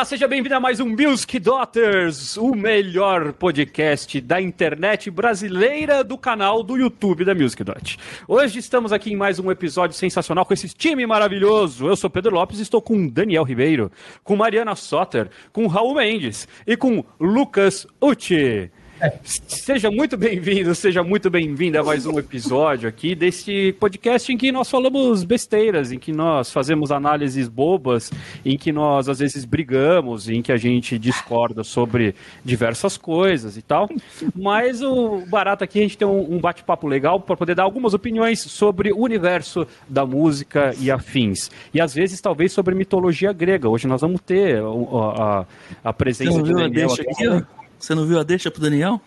Olá, seja bem-vindo a mais um Music Daughters, o melhor podcast da internet brasileira do canal do YouTube da Music Dot. Hoje estamos aqui em mais um episódio sensacional com esse time maravilhoso. Eu sou Pedro Lopes e estou com Daniel Ribeiro, com Mariana Soter, com Raul Mendes e com Lucas Uchi. Seja muito bem-vindo, seja muito bem-vinda a mais um episódio aqui desse podcast em que nós falamos besteiras, em que nós fazemos análises bobas, em que nós às vezes brigamos, em que a gente discorda sobre diversas coisas e tal. Mas o barato aqui é a gente tem um, bate-papo legal para poder dar algumas opiniões sobre o universo da música e afins. E às vezes talvez sobre mitologia grega. Hoje nós vamos ter a, a, a presença de Daniel aqui. Você não viu a deixa pro Daniel?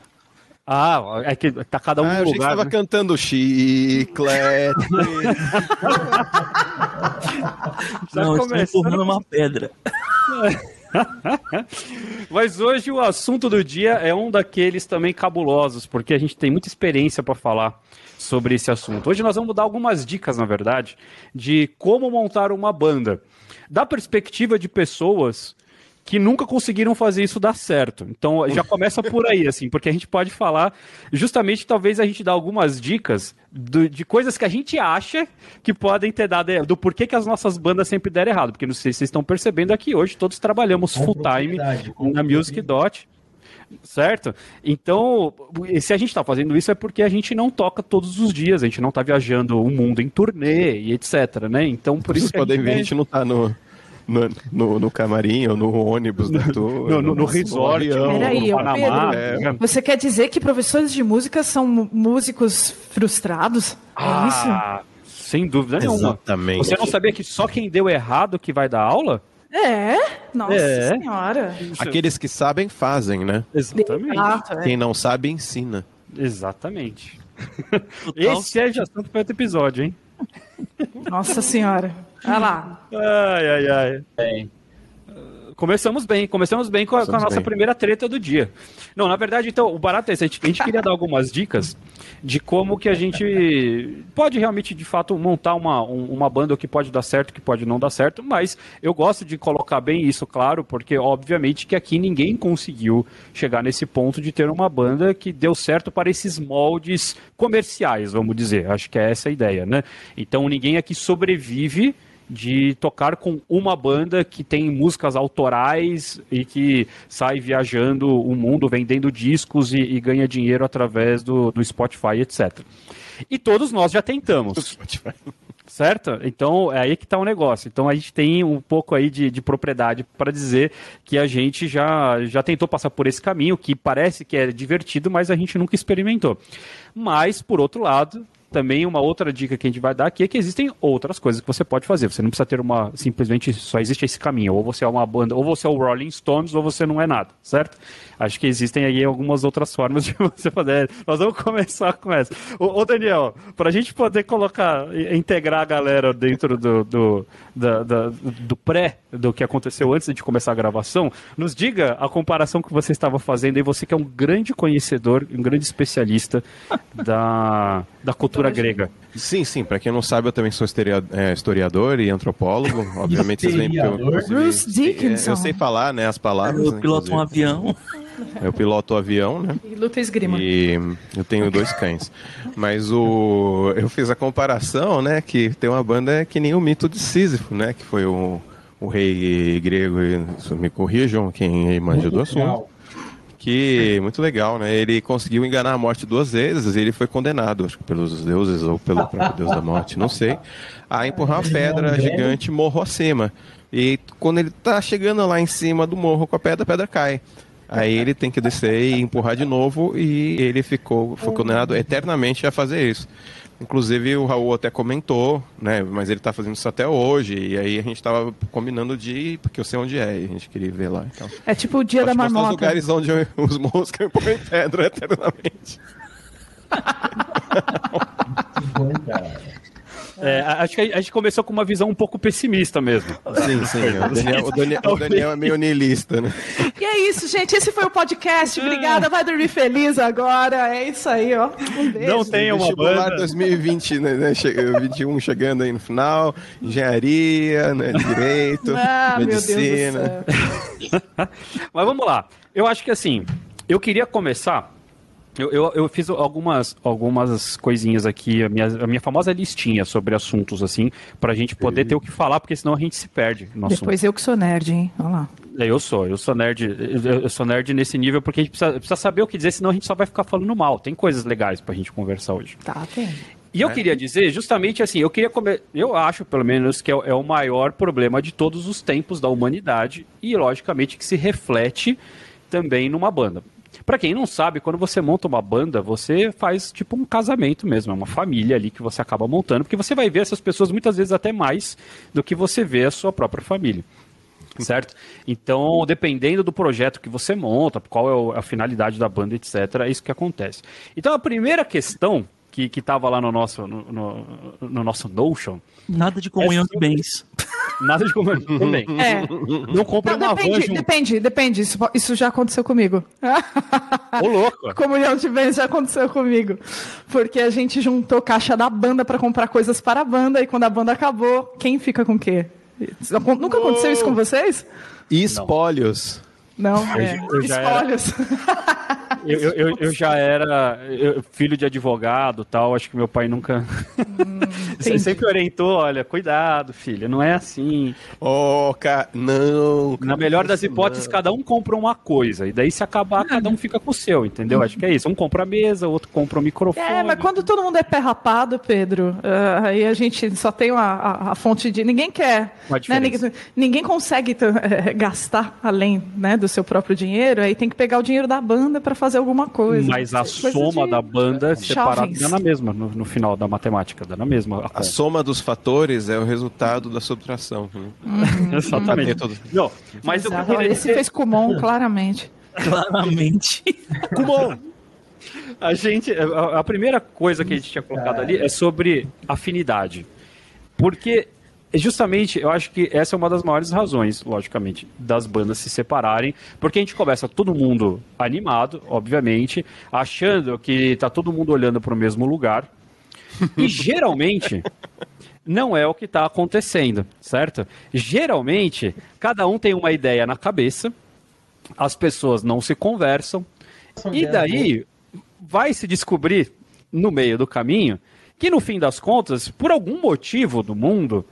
Ah, é que tá cada um ah, no lugar. Você tava né? cantando chiclete. não, começando empurrando uma pedra. Mas hoje o assunto do dia é um daqueles também cabulosos, porque a gente tem muita experiência para falar sobre esse assunto. Hoje nós vamos dar algumas dicas, na verdade, de como montar uma banda. Da perspectiva de pessoas que nunca conseguiram fazer isso dar certo. Então já começa por aí, assim, porque a gente pode falar justamente, talvez a gente dá algumas dicas do, de coisas que a gente acha que podem ter dado do porquê que as nossas bandas sempre deram errado. Porque não sei se vocês estão percebendo aqui, hoje todos trabalhamos full time na Music Dot. Certo? Então, se a gente está fazendo isso é porque a gente não toca todos os dias, a gente não está viajando o mundo em turnê e etc, né? Então, por isso Vocês podem ver, a gente não está no, no, no, no, camarim ou no ônibus da tour. no, no, no resort. Peraí, no Panamá, Pedro, é. você quer dizer que professores de música são músicos frustrados? É ah, isso? Sem dúvida nenhuma. Exatamente. Você não sabia que só quem deu errado que vai dar aula? É, nossa é. senhora. Aqueles que sabem fazem, né? Exatamente. Exato, é. Quem não sabe ensina. Exatamente. Esse é já tanto para outro episódio, hein? Nossa senhora. Olha lá. Ai, ai, ai. Bem. Começamos bem, começamos bem com a, com a nossa bem. primeira treta do dia. Não, na verdade, então, o barato é esse. A gente, a gente queria dar algumas dicas de como que a gente pode realmente, de fato, montar uma, uma banda que pode dar certo, que pode não dar certo, mas eu gosto de colocar bem isso, claro, porque obviamente que aqui ninguém conseguiu chegar nesse ponto de ter uma banda que deu certo para esses moldes comerciais, vamos dizer. Acho que é essa a ideia, né? Então ninguém aqui sobrevive de tocar com uma banda que tem músicas autorais e que sai viajando o mundo vendendo discos e, e ganha dinheiro através do, do Spotify, etc. E todos nós já tentamos. Certo? Então é aí que está o negócio. Então a gente tem um pouco aí de, de propriedade para dizer que a gente já, já tentou passar por esse caminho, que parece que é divertido, mas a gente nunca experimentou. Mas, por outro lado, também uma outra dica que a gente vai dar aqui é que existem outras coisas que você pode fazer. Você não precisa ter uma. Simplesmente só existe esse caminho. Ou você é uma banda, ou você é o Rolling Stones, ou você não é nada, certo? Acho que existem aí algumas outras formas de você fazer. Nós vamos começar com essa. Ô, ô Daniel, para a gente poder colocar, integrar a galera dentro do, do, da, da, do pré do que aconteceu antes de começar a gravação, nos diga a comparação que você estava fazendo e você que é um grande conhecedor, um grande especialista da, da cultura grega. Sim, sim. Para quem não sabe, eu também sou é, historiador e antropólogo. Obviamente, vocês eu, Bruce Dickinson. Eu sei falar, né, as palavras. Eu piloto um avião. Eu piloto o avião, né? E luta esgrima. E eu tenho dois cães. Mas o eu fiz a comparação, né, que tem uma banda que nem o mito de Sísifo, né, que foi o, o rei grego, me corrijam quem manja do assunto que muito legal, né? Ele conseguiu enganar a morte duas vezes e ele foi condenado, acho que pelos deuses ou pelo próprio deus da morte, não sei, a empurrar uma pedra gigante morro acima. E quando ele tá chegando lá em cima do morro com a pedra, a pedra cai. Aí ele tem que descer e empurrar de novo e ele ficou foi condenado eternamente a fazer isso. Inclusive o Raul até comentou, né? Mas ele está fazendo isso até hoje. E aí a gente estava combinando de ir, porque eu sei onde é, e a gente queria ver lá. Então. É tipo o dia da marmota. São os lugares onde os moscas põem pedra eternamente. É, acho que a gente começou com uma visão um pouco pessimista mesmo. Sim, sim. O Daniel, o Daniel, o Daniel é meio niilista, né? E é isso, gente. Esse foi o podcast. Obrigada. Vai dormir feliz agora. É isso aí, ó. Um beijo. Não tem uma banda. 2020, né, né? 21 chegando aí no final. Engenharia, né? Direito, ah, medicina. Mas vamos lá. Eu acho que assim, eu queria começar eu, eu, eu, fiz algumas, algumas coisinhas aqui, a minha, a minha famosa listinha sobre assuntos, assim, pra gente poder ter o que falar, porque senão a gente se perde no Depois assunto. eu que sou nerd, hein? Olha lá. É, eu sou, eu sou nerd, eu sou nerd nesse nível porque a gente precisa, precisa saber o que dizer, senão a gente só vai ficar falando mal. Tem coisas legais pra gente conversar hoje. Tá, tem. E eu é. queria dizer, justamente assim, eu queria comer, eu acho pelo menos que é, é, o maior problema de todos os tempos da humanidade e logicamente que se reflete também numa banda. Para quem não sabe, quando você monta uma banda, você faz tipo um casamento mesmo, é uma família ali que você acaba montando, porque você vai ver essas pessoas muitas vezes até mais do que você vê a sua própria família. Certo? Então, dependendo do projeto que você monta, qual é a finalidade da banda, etc., é isso que acontece. Então, a primeira questão que, que tava lá no nosso, no, no, no nosso Notion. Nada de comunhão é de bens. Nada de comunhão de bens. É. Não compre uma depende, Depende, depende. Isso, isso já aconteceu comigo. Ô, louco. Comunhão de bens já aconteceu comigo. Porque a gente juntou caixa da banda para comprar coisas para a banda e quando a banda acabou, quem fica com o quê? Nunca aconteceu isso com vocês? Espólios. Não, é, eu, eu espólios. Eu, eu, eu, já era filho de advogado tal, acho que meu pai nunca. Hum, sempre orientou: olha, cuidado, filha, não é assim. Oh, ca... não. Na melhor das hipóteses, não. cada um compra uma coisa, e daí se acabar, cada um fica com o seu, entendeu? Acho que é isso. Um compra a mesa, outro compra o microfone. É, mas quando todo mundo é pé rapado, Pedro, uh, aí a gente só tem a, a, a fonte de. Ninguém quer. Né? Ninguém, ninguém, consegue uh, gastar além né, do seu próprio dinheiro, aí tem que pegar o dinheiro da banda para fazer alguma coisa. Mas a soma de... da banda separada dá na mesma, no, no, final da matemática, dá na mesma. A, a, soma dos fatores é o resultado da subtração. Né? Uhum. Exatamente. Todo... Não, mas Exato. eu queria... Esse fez Kumon, claramente. Claramente. Kumon! A gente, a, a primeira coisa que a gente tinha colocado ali é sobre afinidade. Porque justamente, eu acho que essa é uma das maiores razões, logicamente, das bandas se separarem, porque a gente começa todo mundo animado, obviamente, achando que tá todo mundo olhando para o mesmo lugar, e geralmente não é o que está acontecendo, certo? Geralmente, cada um tem uma ideia na cabeça, as pessoas não se conversam, e daí vai se descobrir no meio do caminho que no fim das contas, por algum motivo do mundo,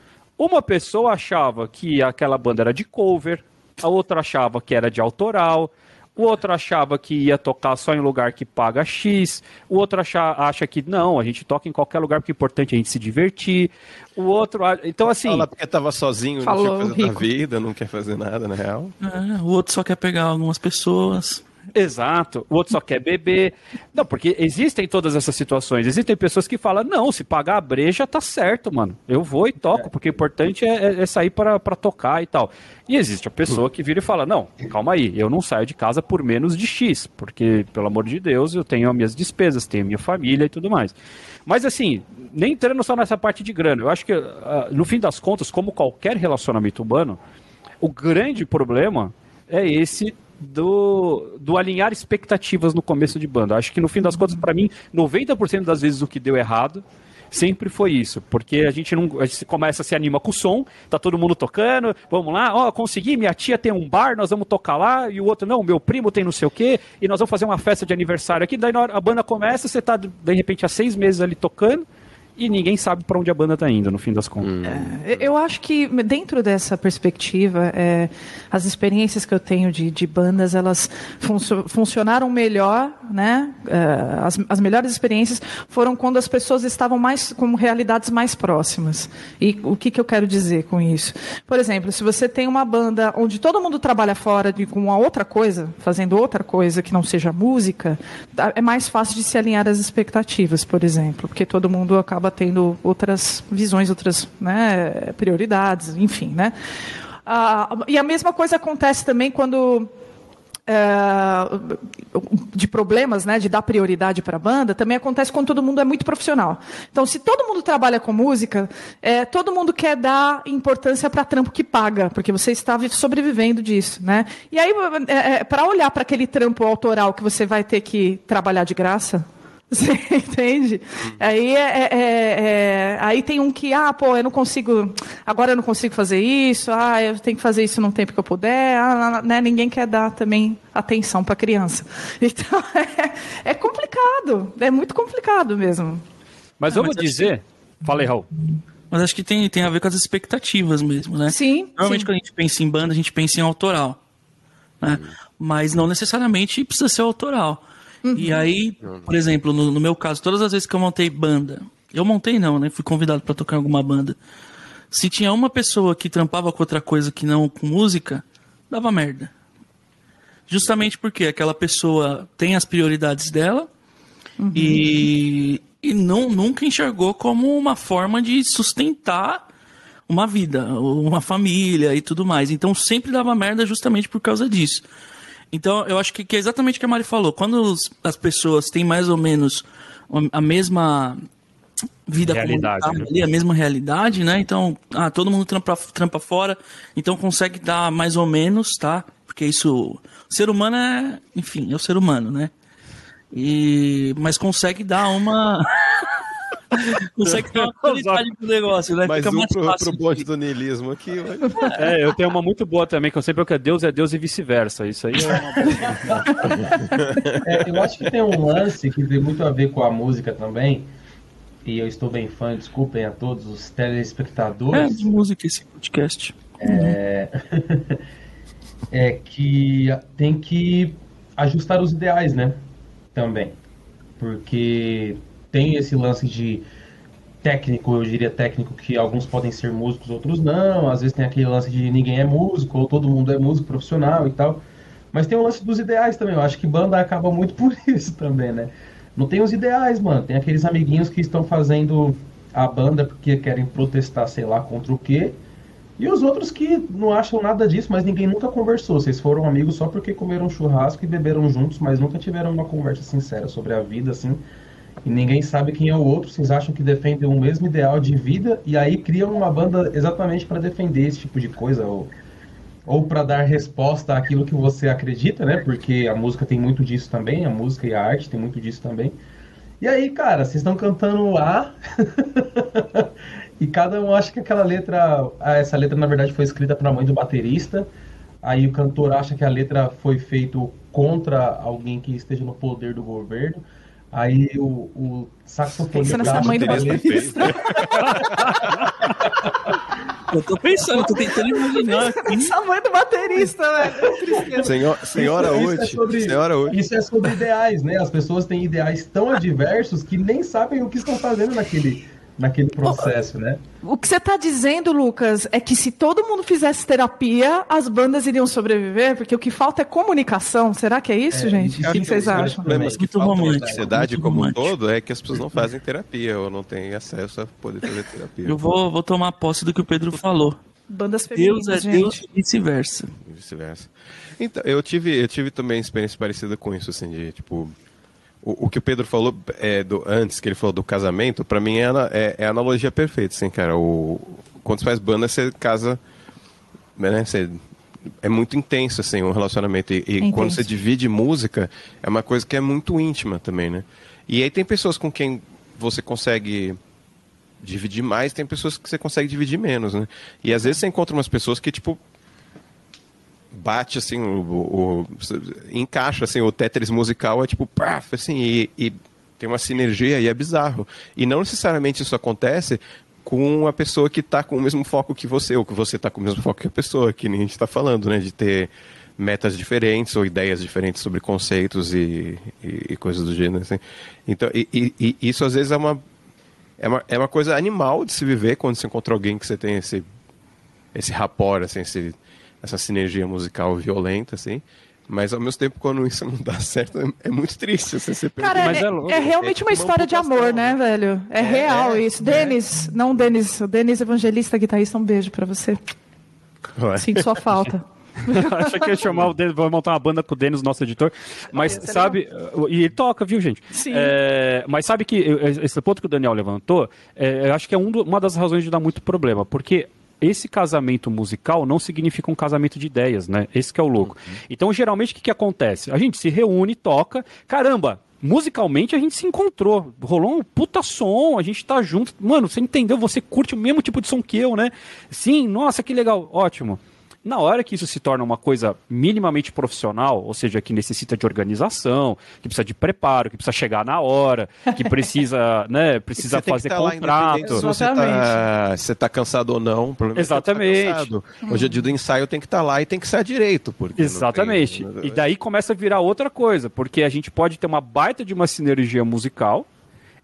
uma pessoa achava que aquela banda era de cover, a outra achava que era de autoral, o outro achava que ia tocar só em lugar que paga X, o outro acha, acha que não, a gente toca em qualquer lugar porque é importante a gente se divertir. O outro, então assim, fala porque tava sozinho, falou, não quer fazer rico. vida, não quer fazer nada na real. É, o outro só quer pegar algumas pessoas. Exato. O outro só quer beber. Não, porque existem todas essas situações. Existem pessoas que falam: não, se pagar a breja, tá certo, mano. Eu vou e toco, porque o importante é, é, é sair para tocar e tal. E existe a pessoa que vira e fala: não, calma aí, eu não saio de casa por menos de X, porque, pelo amor de Deus, eu tenho as minhas despesas, tenho a minha família e tudo mais. Mas assim, nem entrando só nessa parte de grana, eu acho que, uh, no fim das contas, como qualquer relacionamento humano, o grande problema é esse do, do alinhar expectativas no começo de banda. Acho que no fim das contas, para mim, 90% das vezes o que deu errado sempre foi isso, porque a gente não a gente começa se anima com o som, tá todo mundo tocando, vamos lá, ó, consegui, minha tia tem um bar, nós vamos tocar lá, e o outro não, meu primo tem não sei o quê, e nós vamos fazer uma festa de aniversário aqui, daí a banda começa, você tá de repente há seis meses ali tocando, e ninguém sabe para onde a banda está indo, no fim das contas. Hum. É, eu acho que dentro dessa perspectiva, é, as experiências que eu tenho de, de bandas, elas funcionaram melhor, né? É, as, as, melhores experiências foram quando as pessoas estavam mais com realidades mais próximas. E o que, que eu quero dizer com isso? Por exemplo, se você tem uma banda onde todo mundo trabalha fora de, com uma outra coisa, fazendo outra coisa que não seja música, é mais fácil de se alinhar as expectativas, por exemplo, porque todo mundo acaba tendo outras visões, outras né, prioridades, enfim, né? Ah, e a mesma coisa acontece também quando é, de problemas, né, de dar prioridade para a banda, também acontece quando todo mundo é muito profissional. Então, se todo mundo trabalha com música, é, todo mundo quer dar importância para trampo que paga, porque você está sobrevivendo disso, né? E aí, é, é para olhar para aquele trampo autoral que você vai ter que trabalhar de graça, você entende? Aí, é, é, é, é, aí tem um que, ah, pô, eu não consigo, agora eu não consigo fazer isso, ah, eu tenho que fazer isso no tempo que eu puder, ah, né, ninguém quer dar também atenção para a criança. Então, é, é, complicado, é muito complicado mesmo. Mas eu vou dizer, que... falei, Raul. Mas acho que tem, tem a ver com as expectativas mesmo, né? Sim. Normalmente sim. quando a gente pensa em banda, a gente pensa em autoral. Né? Mas não necessariamente precisa ser autoral. Uhum. E aí, por exemplo, no, no, meu caso, todas as vezes que eu montei banda, eu montei não, né? Fui convidado para tocar em alguma banda. Se tinha uma pessoa que trampava com outra coisa que não com música, dava merda. Justamente porque aquela pessoa tem as prioridades dela uhum. e, e não, nunca enxergou como uma forma de sustentar uma vida, uma família e tudo mais. Então sempre dava merda justamente por causa disso. Então, eu acho que, que é exatamente o que a Mari falou. Quando os, as pessoas têm mais ou menos a mesma vida realidade, né? ali, a mesma realidade, né? Então, ah, todo mundo trampa, trampa fora, então consegue dar mais ou menos, tá? Porque isso. O ser humano é. Enfim, é o ser humano, né? E, mas consegue dar uma. consegue ter uma qualidade pro negócio, né? Mais Fica um mais pro, fácil. pro bonde do niilismo aqui. Mas... É, eu tenho uma muito boa também, que eu sempre que é Deus é Deus e vice-versa. Isso aí é, é Eu acho que tem um lance que tem muito a ver com a música também, e eu estou bem fã, desculpem a todos os telespectadores. É de música esse podcast. É, é que tem que ajustar os ideais, né? Também. Porque tem esse lance de técnico, eu diria técnico, que alguns podem ser músicos, outros não. Às vezes tem aquele lance de ninguém é músico, ou todo mundo é músico profissional e tal. Mas tem o lance dos ideais também. Eu acho que banda acaba muito por isso também, né? Não tem os ideais, mano. Tem aqueles amiguinhos que estão fazendo a banda porque querem protestar, sei lá, contra o quê. E os outros que não acham nada disso, mas ninguém nunca conversou. Vocês foram amigos só porque comeram churrasco e beberam juntos, mas nunca tiveram uma conversa sincera sobre a vida, assim e ninguém sabe quem é o outro, vocês acham que defendem o mesmo ideal de vida e aí criam uma banda exatamente para defender esse tipo de coisa ou, ou para dar resposta àquilo que você acredita, né? Porque a música tem muito disso também, a música e a arte tem muito disso também. E aí, cara, vocês estão cantando A e cada um acha que aquela letra, ah, essa letra na verdade foi escrita para a mãe do baterista. Aí o cantor acha que a letra foi feita contra alguém que esteja no poder do governo. Aí o, o saxofonista. Pensa nessa mãe do baterista. Eu tô pensando, tô tentando imaginar. Essa mãe do baterista, velho. Senhor, senhora Uti. É senhora Uti. Isso é sobre ideais, né? As pessoas têm ideais tão adversos que nem sabem o que estão fazendo naquele, naquele processo, né? O que você está dizendo, Lucas, é que se todo mundo fizesse terapia, as bandas iriam sobreviver, porque o que falta é comunicação. Será que é isso, é, gente? O que, vocês acham? Problemas que faltam na sociedade como um todo é que as pessoas não fazem terapia ou não têm acesso a poder fazer terapia. Eu vou, vou tomar posse do que o Pedro falou. Bandas femininas, Deus é gente. Deus e vice-versa. Vice-versa. Então, eu tive, eu tive também experiência parecida com isso, assim, de, tipo, o, o, que o Pedro falou é, do, antes, que ele falou do casamento, para mim é, é, é, a analogia perfeita, assim, cara. O, quando você faz banda, você casa, né, você, é muito intenso, assim, o relacionamento. E, e quando você divide música, é uma coisa que é muito íntima também, né? E aí tem pessoas com quem você consegue dividir mais, tem pessoas que você consegue dividir menos, né? E às vezes você encontra umas pessoas que, tipo, bate assim, o, o, o, encaixa assim, o Tetris musical é tipo, paf, assim, e, e, tem uma sinergia e é bizarro. E não necessariamente isso acontece com a pessoa que está com o mesmo foco que você, ou que você está com o mesmo foco que a pessoa, que nem a gente está falando, né? De ter metas diferentes ou ideias diferentes sobre conceitos e, e, e coisas do gênero. Assim. Então, e, isso às vezes é uma, é uma, é uma coisa animal de se viver quando você encontra alguém que você tem esse, esse rapport, assim, esse essa sinergia musical violenta, assim. Mas ao mesmo tempo, quando isso não dá certo, é, é muito triste. Você se Cara, mas é, é, é realmente é uma história de amor, né, velho? É, é real é, isso. Denis, não Denis, o Denis Evangelista, guitarrista, um beijo para você. Sinto sua falta. Acha que ia chamar o Denis, vai montar uma banda com o Denis, nosso editor. Mas ah, sabe, e ele toca, viu, gente? Sim. É, mas sabe que esse ponto que o Daniel levantou, é, eu acho que é um do, uma das razões de dar muito problema, porque esse casamento musical não significa um casamento de ideias, né? Esse que é o louco. Uhum. Então, geralmente, o que, que acontece? A gente se reúne, toca, caramba, musicalmente a gente se encontrou. Rolou um puta som, a gente tá junto. Mano, você entendeu? Você curte o mesmo tipo de som que eu, né? Sim, nossa, que legal, ótimo. Na hora que isso se torna uma coisa minimamente profissional, ou seja, que necessita de organização, que precisa de preparo, que precisa chegar na hora, que precisa, né, precisa fazer tá contrato. Se você está você tá cansado ou não, tá Exatamente. Tá Hoje é dia do ensaio tem que estar tá lá e tem que ser direito. Porque Exatamente. Tem... E daí começa a virar outra coisa, porque a gente pode ter uma baita de uma sinergia musical,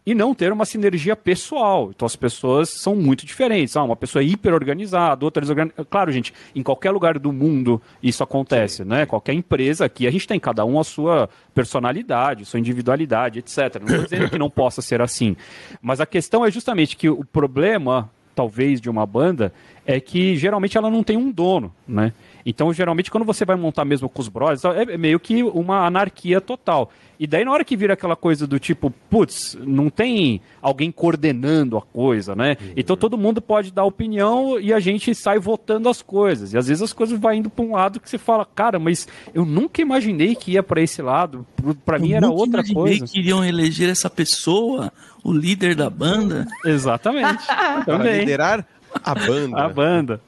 e não ter uma sinergia pessoal. Então as pessoas são muito diferentes. Ah, uma pessoa é hiper organizada, outra desorganizada. Claro, gente, em qualquer lugar do mundo isso acontece, né? Qualquer empresa aqui, a gente tem cada um a sua personalidade, sua individualidade, etc. Não estou dizendo que não possa ser assim. Mas a questão é justamente que o problema, talvez, de uma banda é que geralmente ela não tem um dono, né? Então, geralmente, quando você vai montar mesmo com os brothers, é meio que uma anarquia total. E daí, na hora que vira aquela coisa do tipo, putz, não tem alguém coordenando a coisa, né? Uhum. Então todo mundo pode dar opinião e a gente sai votando as coisas. E às vezes as coisas vão indo para um lado que você fala, cara, mas eu nunca imaginei que ia para esse lado. Para mim era outra coisa. Eu imaginei que iriam eleger essa pessoa, o líder da banda. Exatamente. Também. liderar a banda. A banda.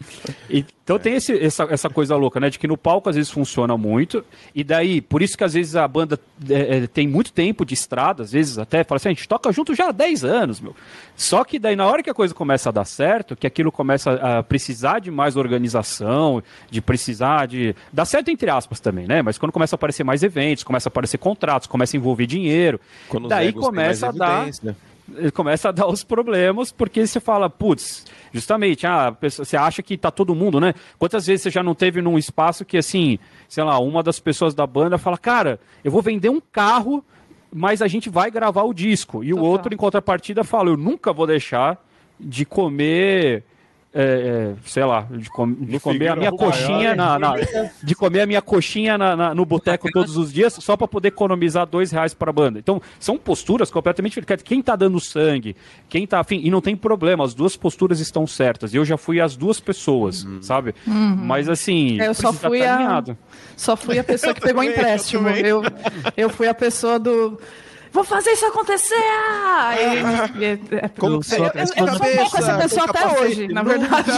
Então é. tem esse, essa, essa coisa louca, né? De que no palco às vezes funciona muito. E daí, por isso que às vezes a banda é, é tem muito tempo de estrada, às vezes até fala assim, a gente toca junto já há 10 anos, meu. Só que daí na hora que a coisa começa a dar certo, que aquilo começa a precisar de mais organização, de precisar de. Dá certo entre aspas também, né? Mas quando começa a aparecer mais eventos, começa a aparecer contratos, começa a envolver dinheiro, quando daí começa a dar começa a dar os problemas, porque você fala, putz, justamente, ah, você acha que tá todo mundo, né? Quantas vezes você já não teve num espaço que, assim, sei lá, uma das pessoas da banda fala, cara, eu vou vender um carro, mas a gente vai gravar o disco. E o outro, em contrapartida, fala, eu nunca vou deixar de comer é, é, sei lá, de, com, de comer a minha coxinha na, na, de comer a minha coxinha na, na no boteco todos os dias só para poder economizar dois reais para a banda. Então são posturas completamente diferentes. Quem tá dando sangue, quem tá afim e não tem problema, as duas posturas estão certas. Eu já fui as duas pessoas, uhum. sabe? Uhum. Mas assim, é, eu só fui a só fui a pessoa que pegou empréstimo. Eu, eu fui a pessoa do vou fazer isso acontecer! E, é, é, Como que você eu, eu, eu sou um pouco essa pessoa até hoje, na verdade.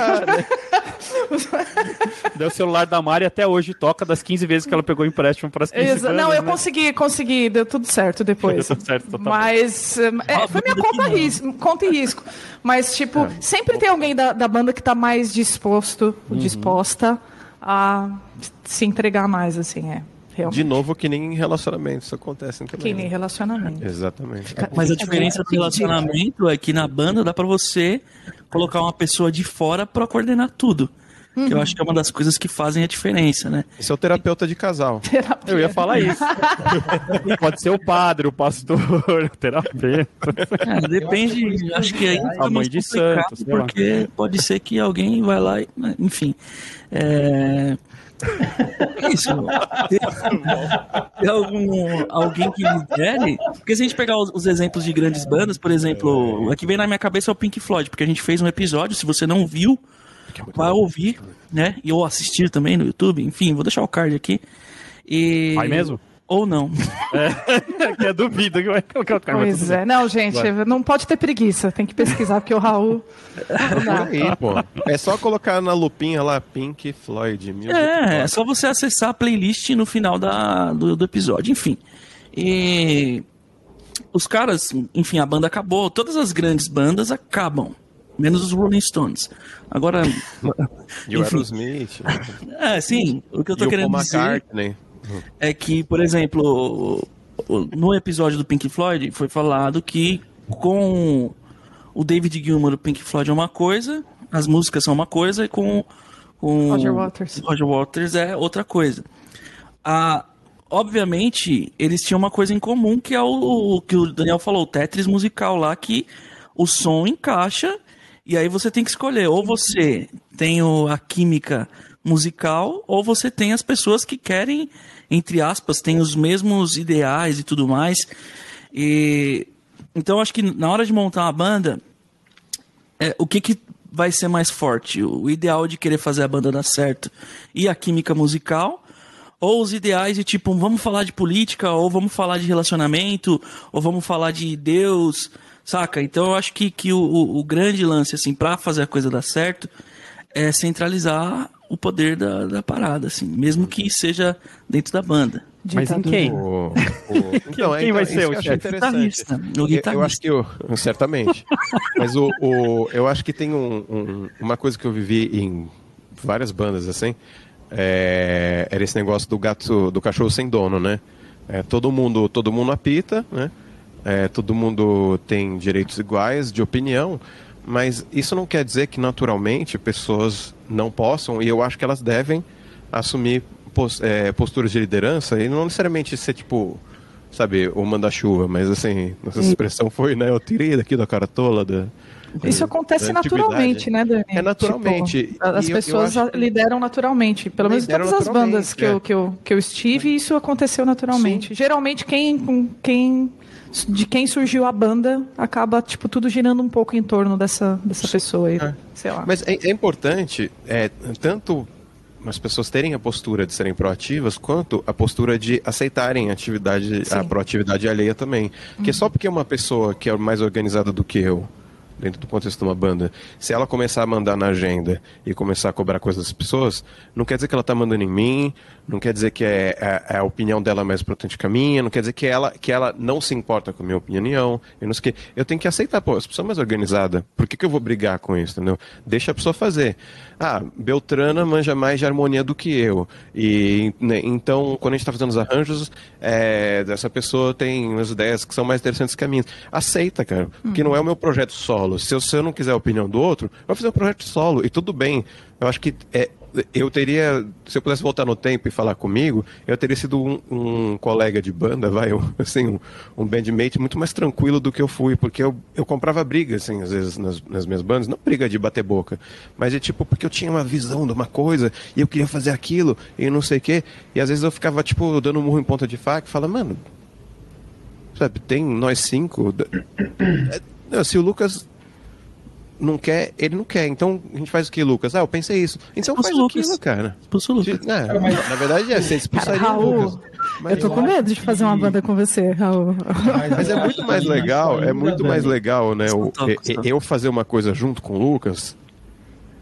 Deu o celular da Mari até hoje toca das 15 vezes que ela pegou empréstimo para as 15 Exa Não, eu né? consegui, consegui, deu tudo certo depois. Deu tudo certo, tá Mas é, foi minha conta, risco, conta e risco. Mas, tipo, é. sempre tem alguém da, da banda que está mais disposto, uhum. disposta a se entregar mais, assim, é. Realmente. De novo, que nem em relacionamento isso acontece também. Que nem né? relacionamento. Exatamente. Mas a diferença do relacionamento é que na banda dá para você colocar uma pessoa de fora para coordenar tudo. Uhum. Que eu acho que é uma das coisas que fazem a diferença, né? Esse é o terapeuta de casal. Terapeuta. Eu ia falar isso. Pode ser o padre, o pastor, o terapeuta. É, depende, acho que aí a mãe de santos, porque pode ser que alguém vai lá e, enfim. É... Isso. Tem, tem algum, alguém que lidere? Porque se a gente pegar os, os, exemplos de grandes bandas, por exemplo, aqui vem na minha cabeça é o Pink Floyd, porque a gente fez um episódio, se você não viu, vai ouvir, né? E ou assistir também no YouTube, enfim, vou deixar o card aqui. E... Vai mesmo? Ou não. É, que é dúvida que vai colocar o cara. Pois é, não, gente, vai. não pode ter preguiça, tem que pesquisar, porque o Raul. Aí, pô. É só colocar na lupinha lá Pink Floyd. Music é, é só você acessar a playlist no final da, do, do episódio, enfim. E os caras, enfim, a banda acabou, todas as grandes bandas acabam, menos os Rolling Stones. Agora. e o Aerosmith. É, sim, o que eu tô e querendo o Paul dizer. McCartney é que, por exemplo, no episódio do Pink Floyd foi falado que com o David Gilmour do Pink Floyd é uma coisa, as músicas são uma coisa, e com, com Roger Waters. Roger Waters é outra coisa. Ah, obviamente, eles tinham uma coisa em comum, que é o, o que o Daniel falou, o Tetris musical lá, que o som encaixa, e aí você tem que escolher, ou você tem o, a química musical, ou você tem as pessoas que querem, entre aspas, têm os mesmos ideais e tudo mais. E então acho que na hora de montar uma banda, é, o que, que vai ser mais forte? O ideal de querer fazer a banda dar certo e a química musical, ou os ideais de tipo, vamos falar de política, ou vamos falar de relacionamento, ou vamos falar de Deus, saca? Então eu acho que, que o, o grande lance, assim, pra fazer a coisa dar certo, é centralizar o poder da, da parada, assim, mesmo que seja dentro da banda. Mas em quem? O, o... Então, quem, vai ser o chefe? Guitarrista. O guitarrista. Eu acho que eu, certamente. Mas o, o, eu acho que tem um, um, uma coisa que eu vivi em várias bandas assim. É, era esse negócio do gato, do cachorro sem dono, né? É, todo mundo, todo mundo apita, né? É, todo mundo tem direitos iguais de opinião, mas isso não quer dizer que naturalmente pessoas não possam, e eu acho que elas devem assumir é, posturas de liderança, e não necessariamente ser tipo, sabe, o manda-chuva, mas assim, nossa expressão foi, né, eu tirei daqui da cara tola da. Isso acontece naturalmente, né, Dani? É naturalmente. Tipo, as pessoas eu, lideram naturalmente. Pelo menos em todas as bandas que, é. eu, que, eu, que eu estive, isso aconteceu naturalmente. Sim. Geralmente, quem, quem de quem surgiu a banda acaba tipo tudo girando um pouco em torno dessa, dessa pessoa aí, é. sei lá. Mas é, é importante é, tanto as pessoas terem a postura de serem proativas, quanto a postura de aceitarem a atividade, Sim. a proatividade alheia também. Uhum. Porque só porque uma pessoa que é mais organizada do que eu, dentro do contexto de uma banda, se ela começar a mandar na agenda e começar a cobrar coisas das pessoas, não quer dizer que ela está mandando em mim, não quer dizer que é, é, é, a opinião dela mais importante que a minha, não quer dizer que ela, que ela não se importa com a minha opinião, eu não sei que. Eu tenho que aceitar, pô, as pessoas mais organizadas, por que, que eu vou brigar com isso, entendeu? Deixa a pessoa fazer. Ah, Beltrana manja mais de harmonia do que eu. E né, então, quando a gente está fazendo os arranjos, é, essa pessoa tem umas ideias que são mais interessantes que a minha. Aceita, cara, porque não é o meu projeto solo. Se eu, se eu não quiser a opinião do outro, eu vou fazer um projeto solo, e tudo bem. Eu acho que é, eu teria, se eu pudesse voltar no tempo e falar comigo, eu teria sido um, um colega de banda, vai, um, assim, um, um, bandmate muito mais tranquilo do que eu fui, porque eu, eu comprava briga, assim, às vezes nas, nas minhas bandas, não briga de bater boca, mas é tipo, porque eu tinha uma visão de uma coisa e eu queria fazer aquilo e não sei o quê, e às vezes eu ficava, tipo, dando um murro em ponta de faca e falava, mano, sabe, tem nós cinco. É, se o Lucas não quer, ele não quer. Então a gente faz o que, Lucas? Ah, eu pensei isso. Então faz Lucas. aquilo, cara. Expulsa o Lucas. É, mas, na verdade é, você expulsaria cara, Raul, o Lucas. Mas eu tô com medo de fazer uma banda com você, Raul. Mas é muito mais legal, é muito mais legal, né? O, eu fazer uma coisa junto com o Lucas,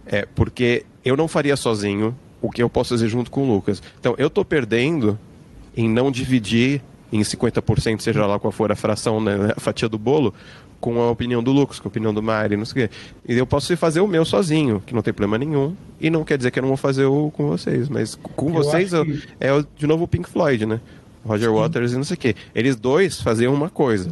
é porque eu não faria sozinho o que eu posso fazer junto com o Lucas. Então eu tô perdendo em não dividir em 50%, seja lá qual for a fração, né, a fatia do bolo, com a opinião do Lucas, com a opinião do Mari, não sei o quê. E eu posso fazer o meu sozinho, que não tem problema nenhum. E não quer dizer que eu não vou fazer o com vocês. Mas com eu vocês eu, que... é de novo o Pink Floyd, né? Roger Sim. Waters e não sei o quê. Eles dois faziam uma coisa.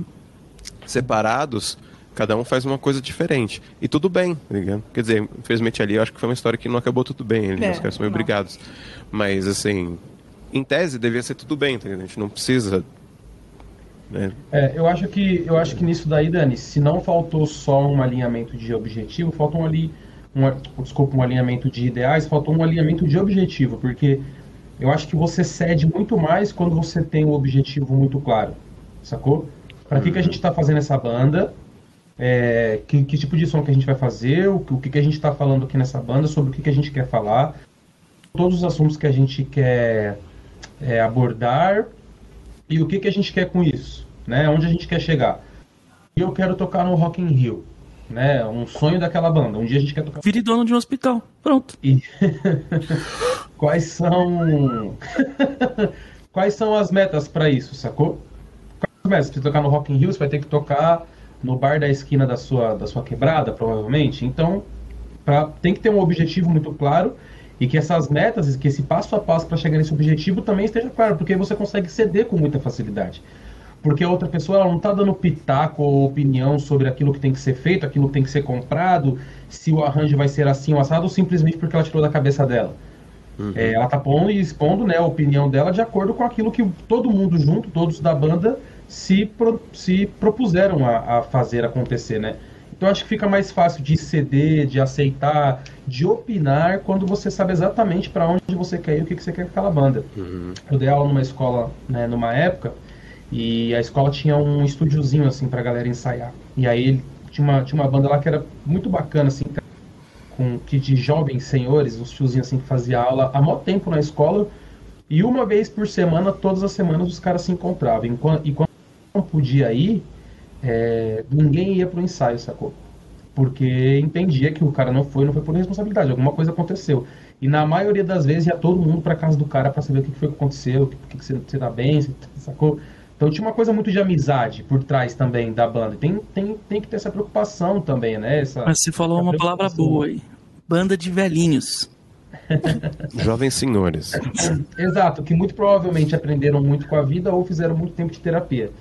Separados, cada um faz uma coisa diferente. E tudo bem, tá ligado? Quer dizer, infelizmente ali eu acho que foi uma história que não acabou tudo bem. Ali, é, os caras são meio obrigados. Mas assim, em tese devia ser tudo bem, tá ligado? A gente não precisa É, eu acho que eu acho que nisso daí, Dani, se não faltou só um alinhamento de objetivo, faltou ali, um, desculpa, um alinhamento de ideais, faltou um alinhamento de objetivo, porque eu acho que você cede muito mais quando você tem um objetivo muito claro, sacou? Para que, que a gente está fazendo essa banda? É, que, que, tipo de som que a gente vai fazer? O, o que, que a gente está falando aqui nessa banda? Sobre o que, que a gente quer falar? Todos os assuntos que a gente quer é, abordar e o que, que a gente quer com isso, né? Onde a gente quer chegar? E eu quero tocar no Rock in Rio, né? Um sonho daquela banda. Um dia a gente quer tocar. Vire dono de um hospital. Pronto. E... Quais são Quais são as metas para isso, sacou? Quais as metas? Se tocar no Rock in Rio, você vai ter que tocar no bar da esquina da sua da sua quebrada, provavelmente. Então, pra... tem que ter um objetivo muito claro e que essas metas, que esse passo a passo para chegar nesse objetivo também esteja claro, porque você consegue ceder com muita facilidade. Porque a outra pessoa ela não está dando pitaco ou opinião sobre aquilo que tem que ser feito, aquilo que tem que ser comprado, se o arranjo vai ser assim ou assado, simplesmente porque ela tirou da cabeça dela. Uhum. É, ela está pondo e expondo né, a opinião dela de acordo com aquilo que todo mundo junto, todos da banda, se, pro, se propuseram a, a fazer acontecer, né? Então acho que fica mais fácil de ceder, de aceitar, de opinar quando você sabe exatamente para onde você quer ir, o que, que você quer com aquela banda. Uhum. Eu dei aula numa escola, né, numa época, e a escola tinha um estúdiozinho assim pra galera ensaiar. E aí tinha uma, tinha uma banda lá que era muito bacana, assim, com que de jovens senhores, os tiozinhos assim que fazia aula há muito tempo na escola. E uma vez por semana, todas as semanas, os caras se encontravam. E quando não podia ir, é, ninguém ia pro ensaio, sacou? Porque entendia que o cara não foi, não foi por responsabilidade, alguma coisa aconteceu. E na maioria das vezes ia todo mundo para casa do cara para saber o que foi que aconteceu, o que, que você, você tá bem, você, sacou? Então tinha uma coisa muito de amizade por trás também da banda. Tem, tem, tem que ter essa preocupação também, né? Essa, Mas você falou uma palavra boa aí. Banda de velhinhos. Jovens senhores. Exato, que muito provavelmente aprenderam muito com a vida ou fizeram muito tempo de terapia.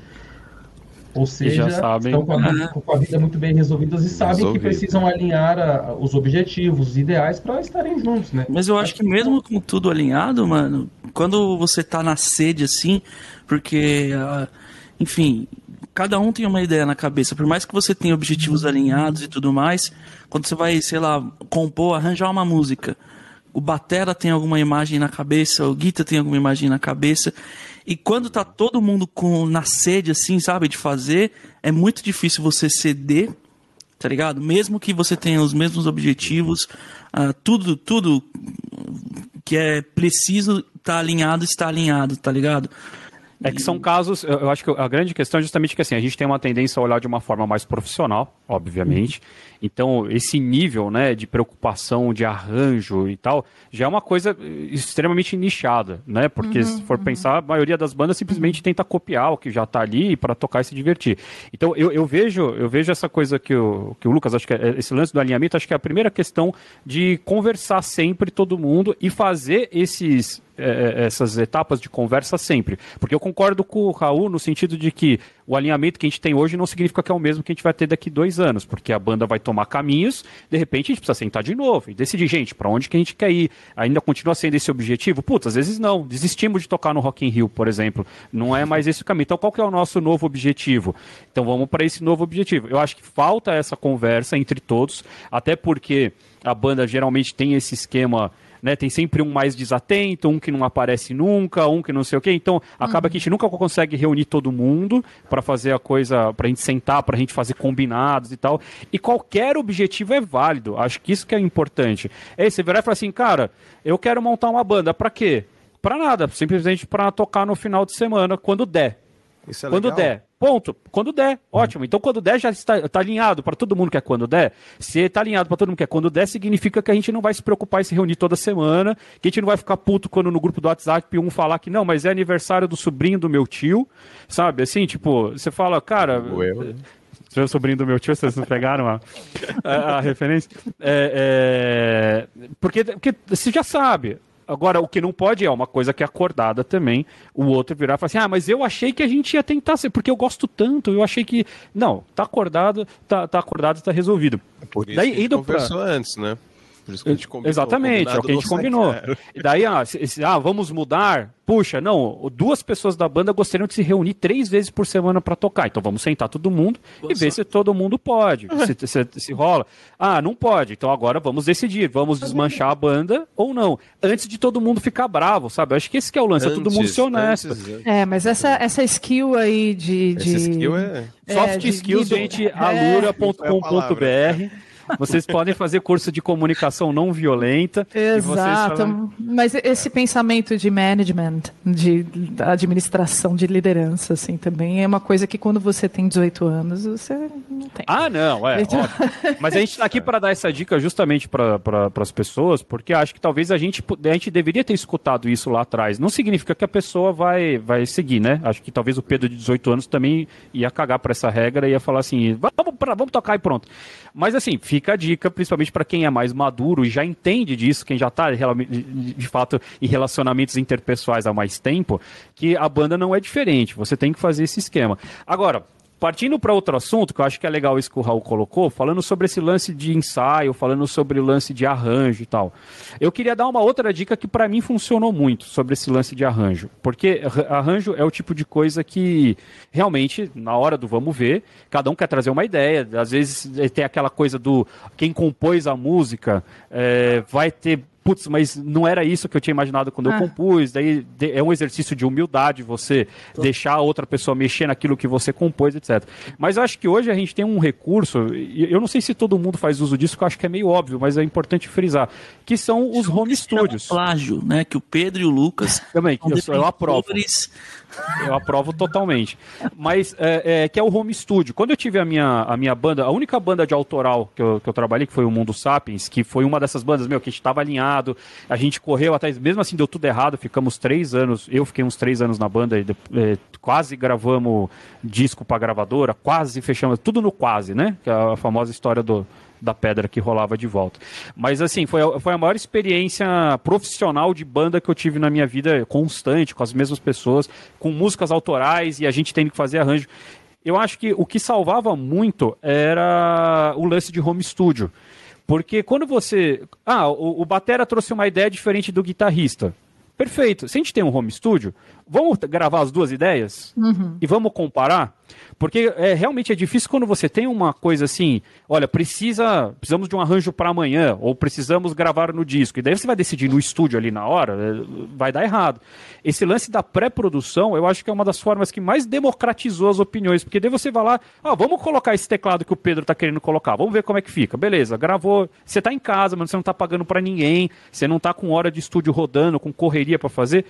Ou seja, estão com a, com a, vida muito bem resolvidas e sabem Resolvido. que precisam alinhar a, os objetivos, os ideais para estarem juntos, né? Mas eu acho que mesmo com tudo alinhado, mano, quando você tá na sede assim, porque, uh, enfim, cada um tem uma ideia na cabeça, por mais que você tenha objetivos alinhados e tudo mais, quando você vai, sei lá, compor, arranjar uma música, o batera tem alguma imagem na cabeça, o guitar tem alguma imagem na cabeça, e quando tá todo mundo com na sede, assim, sabe, de fazer, é muito difícil você ceder, tá ligado? Mesmo que você tenha os mesmos objetivos, uh, tudo, tudo que é preciso tá alinhado, está alinhado, tá ligado? É que são casos, eu acho que a grande questão é justamente que assim, a gente tem uma tendência a olhar de uma forma mais profissional, obviamente. Uhum. Então, esse nível né, de preocupação, de arranjo e tal, já é uma coisa extremamente nichada, né? Porque uhum, se for uhum. pensar, a maioria das bandas simplesmente tenta copiar o que já está ali para tocar e se divertir. Então, eu, eu, vejo eu vejo essa coisa que o, que o Lucas, acho que é, esse lance do alinhamento, acho que é a primeira questão de conversar sempre todo mundo e fazer esses é, é, essas etapas de conversa sempre. Porque eu concordo com o Raul no sentido de que o alinhamento que a gente tem hoje não significa que é o mesmo que a gente vai ter daqui dois anos, porque a banda vai tomar caminhos, de repente a gente precisa sentar de novo e decidir, gente, para onde que a gente quer ir? Ainda continua sendo esse objetivo? Putz, às vezes não. Desistimos de tocar no Rock in Rio, por exemplo. Não é mais esse o caminho. Então qual que é o nosso novo objetivo? Então vamos para esse novo objetivo. Eu acho que falta essa conversa entre todos, até porque a banda geralmente tem esse esquema né? Tem sempre um mais desatento, um que não aparece nunca, um que não sei o quê. Então, acaba uhum. que a gente nunca consegue reunir todo mundo para fazer a coisa, para a gente sentar, para a gente fazer combinados e tal. E qualquer objetivo é válido. Acho que isso que é importante. É você virar e falar assim, cara, eu quero montar uma banda, para quê? Para nada, simplesmente para tocar no final de semana, quando der. É quando legal. der. Ponto. Quando der, ótimo. Então, quando der, já está, está alinhado para todo mundo que é quando der. Se está alinhado para todo mundo que é quando der, significa que a gente não vai se preocupar em se reunir toda semana, que a gente não vai ficar puto quando no grupo do WhatsApp um falar que não, mas é aniversário do sobrinho do meu tio, sabe? Assim, tipo, você fala, cara. Eu. Seu sobrinho do meu tio, vocês não pegaram a, a, a referência? É, é, porque, porque você já sabe, Agora, o que não pode é uma coisa que é acordada também, o outro virar e falar assim, ah, mas eu achei que a gente ia tentar ser, porque eu gosto tanto, eu achei que... Não, tá acordado, tá, tá acordado, tá resolvido. É por isso Daí, que a gente conversou pra... antes, né? Por isso que a gente combinou. Exatamente, é o que a gente combinou. E daí, ah, se, ah, vamos mudar. Puxa, não, duas pessoas da banda gostariam de se reunir três vezes por semana para tocar. Então vamos sentar todo mundo Nossa. e ver se todo mundo pode, se, se, se, rola. Ah, não pode. Então agora vamos decidir, vamos desmanchar a banda ou não. Antes de todo mundo ficar bravo, sabe? Eu acho que esse que é o lance, antes, é todo mundo ser honesto. Antes, é, mas essa, essa skill aí de. de... Essa skill é. Soft é, skills, de, gente, é. alura.com.br. Vocês podem fazer curso de comunicação não violenta. Exato. Falam... Mas esse pensamento de management, de administração, de liderança, assim, também é uma coisa que quando você tem 18 anos, você não tem. Ah, não, é. Então... Mas a gente está aqui para dar essa dica justamente para pra, as pessoas, porque acho que talvez a gente, a gente deveria ter escutado isso lá atrás. Não significa que a pessoa vai, vai seguir, né? Acho que talvez o Pedro de 18 anos também ia cagar para essa regra e ia falar assim: vamos, pra, vamos tocar e pronto. Mas assim, fica a dica, principalmente para quem é mais maduro e já entende disso, quem já está de fato em relacionamentos interpessoais há mais tempo, que a banda não é diferente. Você tem que fazer esse esquema. Agora, partindo para outro assunto, que eu acho que é legal isso que o Raul colocou, falando sobre esse lance de ensaio, falando sobre o lance de arranjo e tal. Eu queria dar uma outra dica que para mim funcionou muito sobre esse lance de arranjo, porque arranjo é o tipo de coisa que realmente na hora do vamos ver, cada um quer trazer uma ideia. Às vezes tem aquela coisa do quem compôs a música é, vai ter putz, mas não era isso que eu tinha imaginado quando ah. eu compus. Daí é um exercício de humildade você Tô. deixar a outra pessoa mexer naquilo que você compôs, etc. Mas eu acho que hoje a gente tem um recurso, e eu não sei se todo mundo faz uso disso, que eu acho que é meio óbvio, mas é importante frisar, que são os home studios. plágio, né? Que o Pedro e o Lucas. Também, eu, eu aprovo. Eu aprovo totalmente. Mas é, é, que é o home studio. Quando eu tive a minha, a minha banda, a única banda de autoral que eu, que eu trabalhei, que foi o Mundo Sapiens, que foi uma dessas bandas, meu, que a gente estava alinhado, a gente correu atrás, mesmo assim deu tudo errado, ficamos três anos, eu fiquei uns três anos na banda, e, é, quase gravamos disco para gravadora, quase fechamos, tudo no quase, né? Que é a famosa história do da pedra que rolava de volta. Mas assim, foi, foi a maior experiência profissional de banda que eu tive na minha vida, constante, com as mesmas pessoas, com músicas autorais e a gente tendo que fazer arranjo. Eu acho que o que salvava muito era o lance de home studio. Porque quando você. Ah, o, o Batera trouxe uma ideia diferente do guitarrista. Perfeito. Se a gente tem um home studio, vamos gravar as duas ideias uhum. e vamos comparar? Porque é, realmente é difícil quando você tem uma coisa assim, olha, precisa, precisamos de um arranjo para amanhã, ou precisamos gravar no disco, e daí você vai decidir no estúdio ali na hora, é, vai dar errado. Esse lance da pré-produção, eu acho que é uma das formas que mais democratizou as opiniões, porque daí você vai lá, ah, vamos colocar esse teclado que o Pedro está querendo colocar, vamos ver como é que fica. Beleza, gravou, você está em casa, mas você não está pagando para ninguém, você não está com hora de estúdio rodando, com correria para fazer,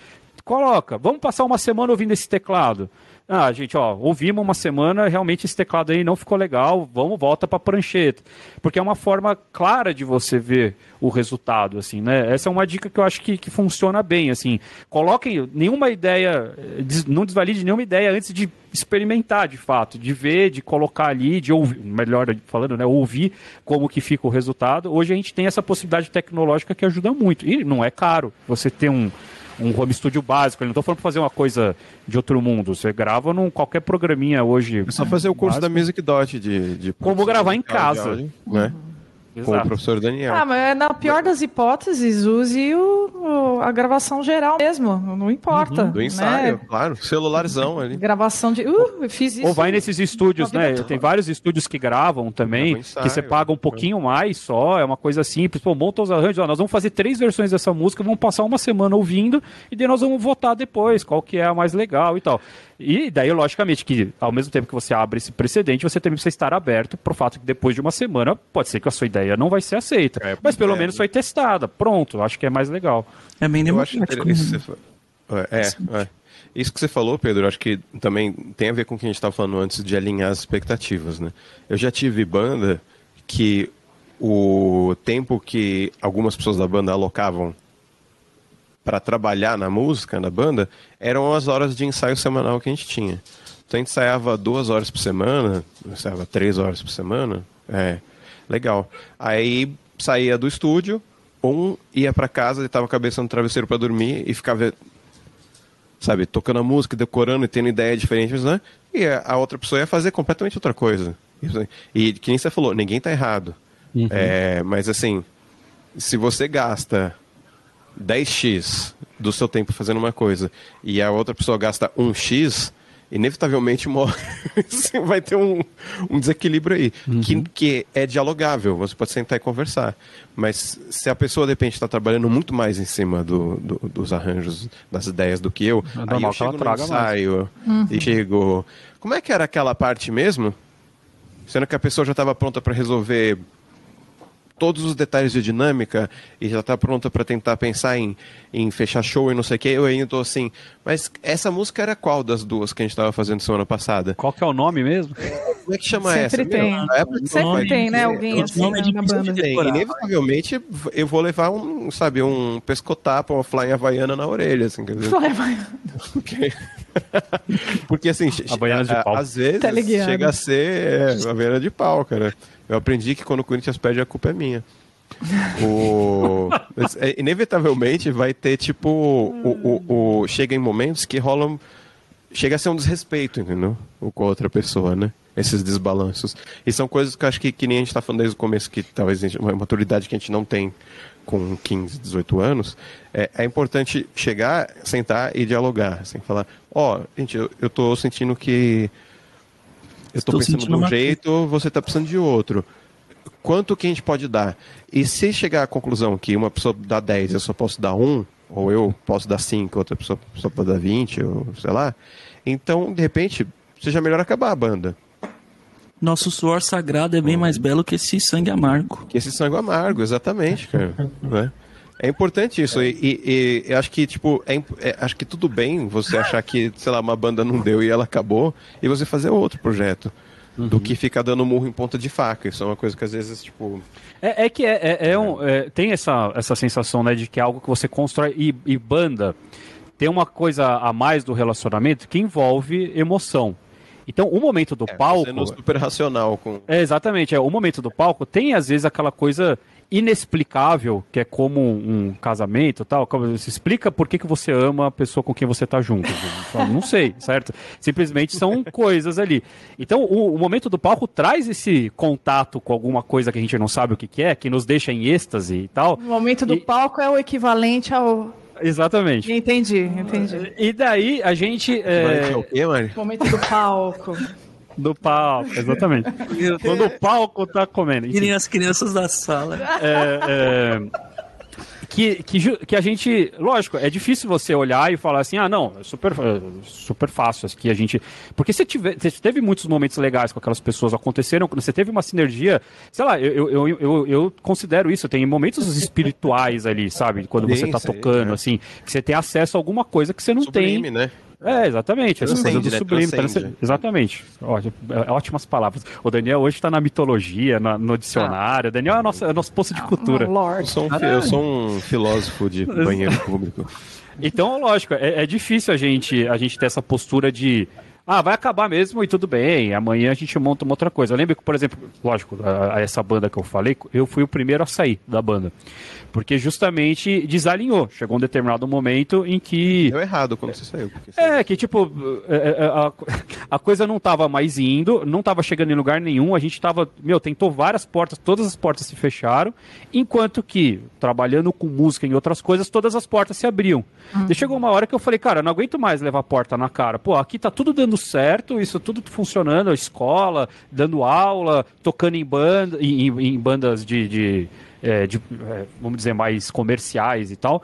coloca, vamos passar uma semana ouvindo esse teclado. Ah, gente, ó, ouvimos uma semana, realmente esse teclado aí não ficou legal, vamos, volta para prancheta. Porque é uma forma clara de você ver o resultado, assim, né? Essa é uma dica que eu acho que, que funciona bem, assim. Coloquem nenhuma ideia, não desvalide nenhuma ideia antes de experimentar, de fato, de ver, de colocar ali, de ouvir, melhor falando, né, ouvir como que fica o resultado. Hoje a gente tem essa possibilidade tecnológica que ajuda muito. E não é caro você ter um um home studio básico. Eu não estou falando para fazer uma coisa de outro mundo. Você grava num qualquer programinha hoje. É só fazer o curso básico. da Music Dot de, de como gravar em casa, áudio, né? Uhum. Exato. com o professor Daniel. Ah, mas na pior das hipóteses, use o, o a gravação geral mesmo, não importa. Uhum. Do ensaio, né? claro, celularzão ali. Gravação de. Uh, eu fiz isso. Ou vai nesses estúdios, né? Tem vários estúdios que gravam também, ensaio, que você paga um pouquinho mais só, é uma coisa simples. Pô, monta os arranjos, ó, nós vamos fazer três versões dessa música, vamos passar uma semana ouvindo e daí nós vamos votar depois, qual que é a mais legal e tal. E daí, logicamente, que ao mesmo tempo que você abre esse precedente, você também precisa estar aberto para o fato que depois de uma semana pode ser que a sua ideia não vai ser aceita. É, mas pelo é, menos foi testada. Pronto, acho que é mais legal. É bem democrático. Isso, é, é, é. Isso que você falou, Pedro, acho que também tem a ver com o que a gente estava falando antes de alinhar as expectativas, né? Eu já tive banda que o tempo que algumas pessoas da banda alocavam para trabalhar na música, na banda, eram as horas de ensaio semanal que a gente tinha. Então a gente ensaiava duas horas por semana, ensaiava três horas por semana, é, legal. Aí saía do estúdio, um ia para casa, e tava a cabeça no travesseiro para dormir e ficava, sabe, tocando a música, decorando e tendo ideia diferente, né? E a outra pessoa ia fazer completamente outra coisa. E que nem você falou, ninguém tá errado. Uhum. É, mas assim, se você gasta 10x do seu tempo fazendo uma coisa e a outra pessoa gasta 1x, inevitavelmente vai ter um, um desequilíbrio aí, uhum. que, que é dialogável, você pode sentar e conversar. Mas se a pessoa, de repente, está trabalhando muito mais em cima do, do, dos arranjos, das ideias do que eu, é aí eu chego no ensaio uhum. e chego... Como é que era aquela parte mesmo? Sendo que a pessoa já estava pronta para resolver todos os detalhes de dinâmica e já está pronta para tentar pensar em, em fechar show e não sei o que, eu ainda estou assim, mas essa música era qual das duas que a gente estava fazendo semana passada? Qual que é o nome mesmo? Como é que chama Sempre essa? Tem. Meu, Sempre nome, tem, né? Alguém assim nome é na banda. Tem. Inevitavelmente eu vou levar um, sabe, um pescotapo, uma flying havaiana na orelha, assim, quer dizer. Flying havaiana. Porque... Porque assim, às vezes chega a ser é, havaiana de pau, cara. Eu aprendi que quando o Corinthians perde, a culpa é minha. o... É, inevitavelmente vai ter, tipo, o, o, o, chega em momentos que rolam chega a ser um desrespeito, entendeu? Com a outra pessoa, né? Esses desbalanços. E são coisas que eu acho que, que nem a gente está falando desde o começo, que talvez uma maturidade que a gente não tem com 15, 18 anos, é, é importante chegar, sentar e dialogar, assim, falar, ó, oh, gente, eu, eu tô sentindo que eu estou pensando de um jeito, você está pensando de outro. Quanto que a gente pode dar? E se chegar à conclusão que uma pessoa dá 10 eu só posso dar 1, ou eu posso dar 5, outra pessoa só pode dar 20, ou sei lá, então, de repente, seja melhor acabar a banda. Nosso suor sagrado é bem mais belo que esse sangue amargo. Que esse sangue amargo, exatamente, cara. né? É importante isso. E, e, e acho que, tipo, é, é, acho que tudo bem você achar que, sei lá, uma banda não deu e ela acabou, e você fazer outro projeto. Uhum. Do que ficar dando murro em ponta de faca. Isso é uma coisa que às vezes, tipo. É, é que é, é, é um, é, tem essa, essa sensação, né, de que é algo que você constrói. E, e banda tem uma coisa a mais do relacionamento que envolve emoção. Então, o momento do é, palco. Sendo super racional com. É, exatamente. É, o momento do palco tem, às vezes, aquela coisa inexplicável, que é como um casamento tal. Você explica por que, que você ama a pessoa com quem você está junto. não sei, certo? Simplesmente são coisas ali. Então, o, o, momento do palco traz esse contato com alguma coisa que a gente não sabe o que, que é, que nos deixa em êxtase e tal. O momento do e... palco é o equivalente ao Exatamente. Entendi, entendi. E daí a gente. É... O quê, Mari? Momento do palco. Do palco, exatamente. Quando o palco tá comendo. Enfim. as crianças da sala. É, é que, que, que a gente, lógico, é difícil você olhar e falar assim, ah, não, é super, é super fácil que a gente. Porque você, tiver, você teve muitos momentos legais com aquelas pessoas, aconteceram, você teve uma sinergia, sei lá, eu, eu, eu, eu considero isso, tem momentos espirituais ali, sabe? Quando você tá tocando, assim, que você tem acesso a alguma coisa que você não Sublime, tem. né? É, exatamente. Essa coisa do né? sublime. Exatamente. É, ótimas palavras. O Daniel hoje está na mitologia, na, no dicionário. Ah. O Daniel é, nosso, é nosso poço de cultura. Oh, eu, sou um, eu sou um filósofo de banheiro público. Então, lógico, é, é, difícil a gente, a gente ter essa postura de ah, vai acabar mesmo e tudo bem, amanhã a gente monta uma outra coisa. Eu lembro que, por exemplo, lógico, a, a essa banda que eu falei, eu fui o primeiro a sair da banda. Porque justamente desalinhou. Chegou um determinado momento em que. Deu errado quando você saiu. Você... É, que tipo, é, é, é, a, a coisa não estava mais indo, não estava chegando em lugar nenhum. A gente estava, meu, tentou várias portas, todas as portas se fecharam, enquanto que, trabalhando com música e outras coisas, todas as portas se abriam. Uhum. E chegou uma hora que eu falei, cara, eu não aguento mais levar a porta na cara. Pô, aqui tá tudo dando certo, isso tudo funcionando, a escola, dando aula, tocando em, banda, em, em bandas de, de, é, de é, vamos dizer, mais comerciais e tal.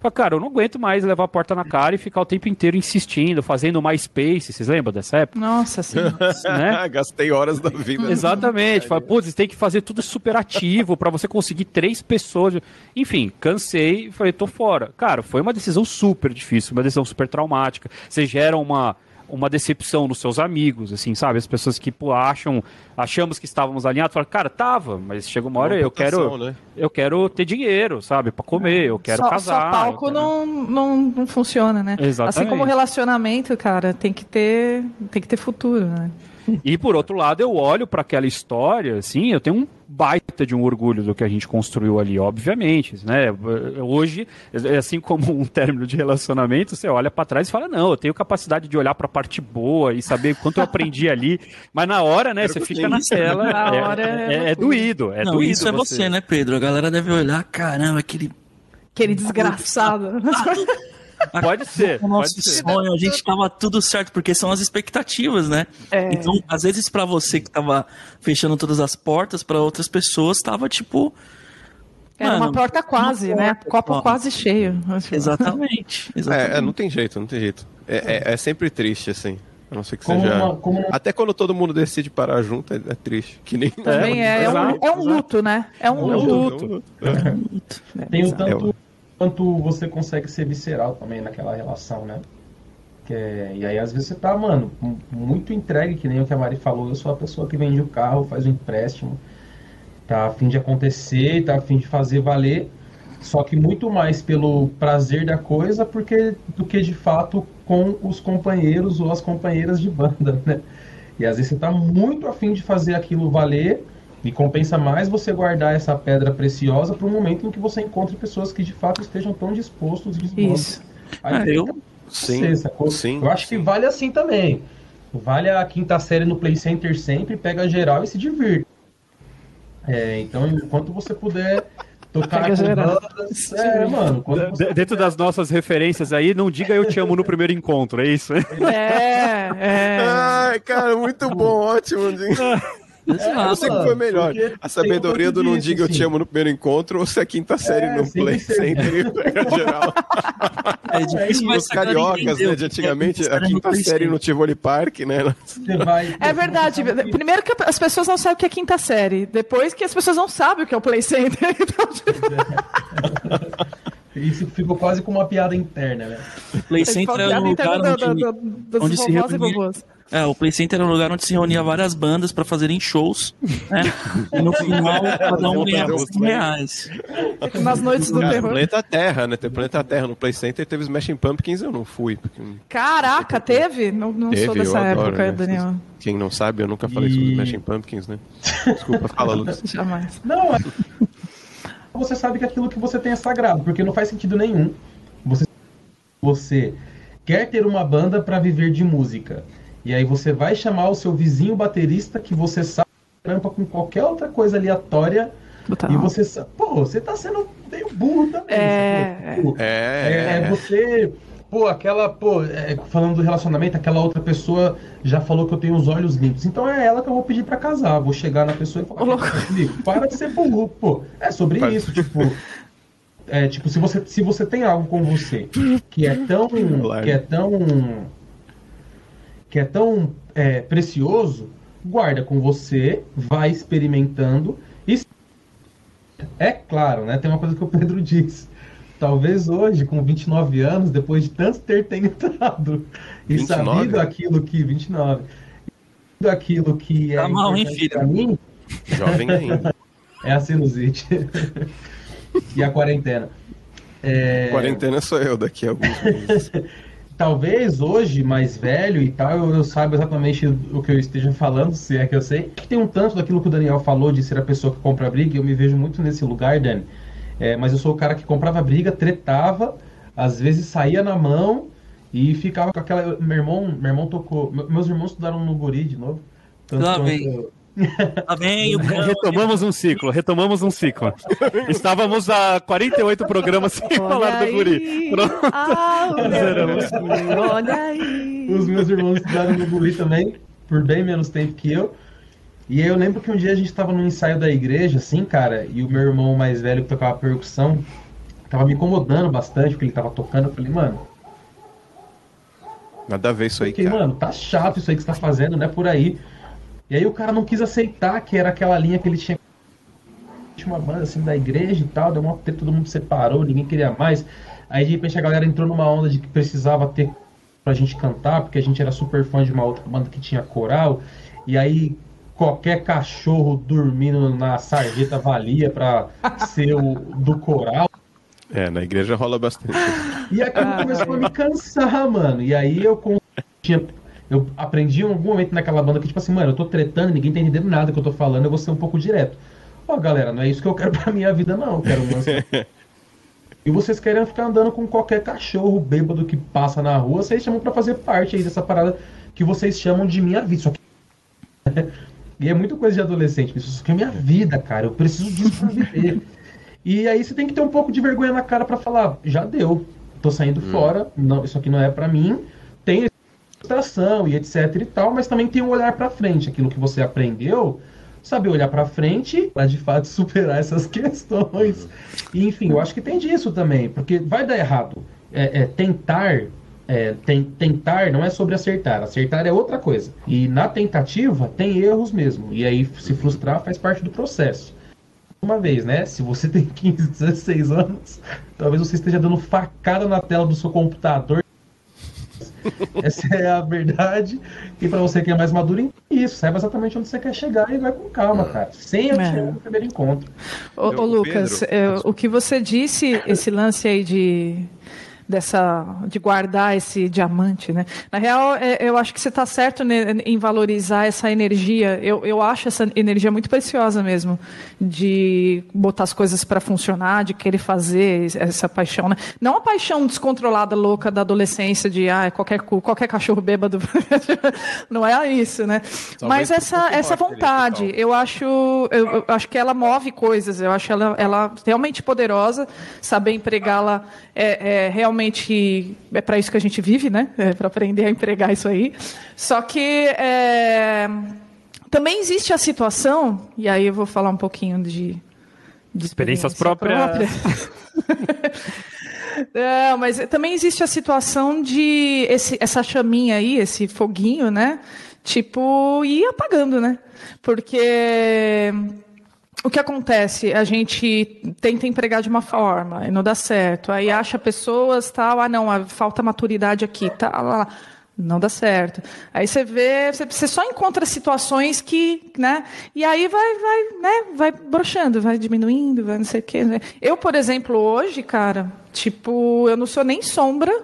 Falei, cara, eu não aguento mais levar a porta na cara e ficar o tempo inteiro insistindo, fazendo mais space. Vocês lembram dessa época? Nossa, sim. né? Gastei horas da vida. Exatamente. Falei, putz, tem que fazer tudo super ativo para você conseguir três pessoas. Enfim, cansei e falei, tô fora. Cara, foi uma decisão super difícil, uma decisão super traumática. Você gera uma uma decepção nos seus amigos, assim, sabe? As pessoas que pô, acham, achamos que estávamos alinhados, falam, cara, tava, mas chega uma hora uma eu quero, né? eu quero ter dinheiro, sabe, para comer, eu quero só, casar. Só palco quero... não, não, não funciona, né? Exatamente. Assim como relacionamento, cara, tem que ter, tem que ter futuro, né? E por outro lado, eu olho para aquela história, assim, eu tenho um baita de um orgulho do que a gente construiu ali, obviamente, né? Hoje, assim como um término de relacionamento, você olha para trás e fala: "Não, eu tenho capacidade de olhar para a parte boa e saber quanto eu aprendi ali". Mas na hora, né, você fica na tela, na é, hora é, é, é doído, é Não, doído Isso é você, né, Pedro? A galera deve olhar, caramba, aquele aquele desgraçado. Pode ser. O nosso pode sonho, a gente tava tudo certo, porque são as expectativas, né? É. Então, às vezes, para você que tava fechando todas as portas, para outras pessoas, tava tipo. Era mano, uma porta quase, né? Porta, Copo ó. quase cheio. Exatamente. exatamente. É, é, não tem jeito, não tem jeito. É, é, é sempre triste, assim. A não ser que como seja. Uma, como... Até quando todo mundo decide parar junto, é, é triste. Que nem. Também é, é, um, é um luto, né? É um, luto. luto. É um luto. Tem o tanto quanto você consegue ser visceral também naquela relação, né? É, e aí às vezes você tá, mano, muito entregue, que nem o que a Mari falou, eu sou a pessoa que vende o carro, faz o empréstimo, tá a fim de acontecer, tá a fim de fazer valer, só que muito mais pelo prazer da coisa porque do que de fato com os companheiros ou as companheiras de banda, né? E às vezes você tá muito a fim de fazer aquilo valer e compensa mais você guardar essa pedra preciosa para um momento em que você encontre pessoas que de fato estejam tão dispostos e dispostos. Isso. Aí, ah, eu, sim, você? Sim, eu acho sim. que vale assim também. Vale a quinta série no Play Center sempre, pega geral e se divirta. É, então, enquanto você puder tocar com bandas, é, mano. Você... Dentro das nossas referências aí, não diga eu te amo no primeiro encontro, é isso? É, é. Ai, cara, muito bom, ótimo. É, eu sei que foi melhor. A sabedoria do não diga eu te amo no primeiro encontro ou se a quinta série é, no Play Center geral. É difícil Os cariocas, né, de antigamente, a quinta série no Tivoli Park, né? É verdade. Primeiro que as pessoas não sabem o que é quinta série. Depois que as pessoas não sabem o que é o Play Center. Então, tipo... Isso ficou quase como uma piada interna, né? Play Center é um lugar onde, onde se reunia... É, o Play Center era um lugar onde se reunia várias bandas para fazerem shows, né? E no final, cada um ganhava 100 reais. Nas noites do terror. Planeta Terra, né? Tem Planeta Terra no Play Center teve Smashing Pumpkins, eu não fui. Porque... Caraca, teve? Não, não teve, sou dessa época, adoro, né? Daniel. Quem não sabe, eu nunca falei e... sobre Smashing Pumpkins, né? Desculpa, fala, Lucas. Jamais. Não, é... você sabe que aquilo que você tem é sagrado, porque não faz sentido nenhum. Você, você quer ter uma banda para viver de música e aí você vai chamar o seu vizinho baterista que você sabe trampa com qualquer outra coisa aleatória. Total. E você sabe, pô, você tá sendo meio burro também. É, tipo, é, é, é, você. Pô, aquela, pô, é, falando do relacionamento, aquela outra pessoa já falou que eu tenho os olhos limpos. Então é ela que eu vou pedir para casar. Vou chegar na pessoa e falar, para de ser burro, pô. É sobre isso, tipo. É, tipo, se você, se você tem algo com você que é tão. que é tão que é tão é, precioso, guarda com você, vai experimentando. E é claro, né? Tem uma coisa que o Pedro disse. Talvez hoje, com 29 anos, depois de tanto ter tentado e 29? sabido aquilo que. 29. Sabido aquilo que tá é. mal, hein, filho? Mim, Jovem ainda. é a sinusite. e a quarentena. É... Quarentena sou eu daqui a alguns meses. Talvez hoje, mais velho e tal, eu, eu saiba exatamente o que eu esteja falando, se é que eu sei. Tem um tanto daquilo que o Daniel falou de ser a pessoa que compra briga, eu me vejo muito nesse lugar, Dani. É, mas eu sou o cara que comprava briga, tretava, às vezes saía na mão e ficava com aquela. Meu irmão, meu irmão tocou. Meus irmãos estudaram no Guri de novo. Tanto Lá vem. Tá bem, o Retomamos um ciclo, retomamos um ciclo. Estávamos há 48 programas sem olha falar do guri. Pronto. Ah, olha aí. Os meus irmãos estudaram no guri também, por bem menos tempo que eu. E eu lembro que um dia a gente estava no ensaio da igreja, assim, cara, e o meu irmão mais velho que tocava percussão tava me incomodando bastante porque ele tava tocando. Eu falei, mano. Nada a ver isso aí, porque, cara. mano, tá chato isso aí que você tá fazendo, né? Por aí. E aí o cara não quis aceitar que era aquela linha que ele tinha. Uma banda assim da igreja e tal, deu uma treta, todo mundo separou, ninguém queria mais. Aí de repente a galera entrou numa onda de que precisava ter pra gente cantar, porque a gente era super fã de uma outra banda que tinha coral. E aí qualquer cachorro dormindo na sarjeta valia pra ser o do coral. É, na igreja rola bastante. E aquilo começou a me cansar, mano. E aí eu tinha eu aprendi em algum momento naquela banda que, tipo assim, mano, eu tô tretando, ninguém tá entendendo nada que eu tô falando, eu vou ser um pouco direto. Ó, oh, galera, não é isso que eu quero pra minha vida, não. Eu quero uma... e vocês querem ficar andando com qualquer cachorro bêbado que passa na rua, vocês chamam para fazer parte aí dessa parada que vocês chamam de minha vida. Só que... e é muito coisa de adolescente, isso aqui é minha vida, cara. Eu preciso disso pra viver. e aí você tem que ter um pouco de vergonha na cara para falar, já deu, tô saindo hum. fora, não, isso aqui não é para mim. Frustração e etc e tal, mas também tem um olhar para frente, aquilo que você aprendeu, saber olhar para frente para de fato superar essas questões. E, enfim, eu acho que tem disso também, porque vai dar errado. É, é tentar é, tem, tentar não é sobre acertar, acertar é outra coisa. E na tentativa tem erros mesmo. E aí se frustrar faz parte do processo. Uma vez, né? Se você tem 15, 16 anos, talvez você esteja dando facada na tela do seu computador essa é a verdade. E para você que é mais maduro, isso. Saiba exatamente onde você quer chegar e vai com calma, cara. Sem atirar é. no primeiro encontro. Ô, ô Lucas, é, o que você disse, esse lance aí de dessa de guardar esse diamante, né? Na real, é, eu acho que você está certo em valorizar essa energia. Eu, eu acho essa energia muito preciosa mesmo, de botar as coisas para funcionar, de querer fazer essa paixão, né? Não a paixão descontrolada, louca da adolescência de ah, qualquer qualquer cachorro bêbado, não é isso, né? Mas essa essa vontade, eu acho eu, eu, acho que ela move coisas. Eu acho ela ela realmente poderosa, saber empregá-la é, é realmente é para isso que a gente vive, né? É para aprender a empregar isso aí. Só que é, também existe a situação, e aí eu vou falar um pouquinho de, de experiências próprias. Não, mas também existe a situação de esse, essa chaminha aí, esse foguinho, né? Tipo, ir apagando, né? Porque o que acontece? A gente tenta empregar de uma forma e não dá certo. Aí acha pessoas, tal, ah, não, falta maturidade aqui, tá, lá, lá. Não dá certo. Aí você vê, você só encontra situações que, né? E aí vai, vai, né? Vai broxando, vai diminuindo, vai não sei o quê. Né? Eu, por exemplo, hoje, cara, tipo, eu não sou nem sombra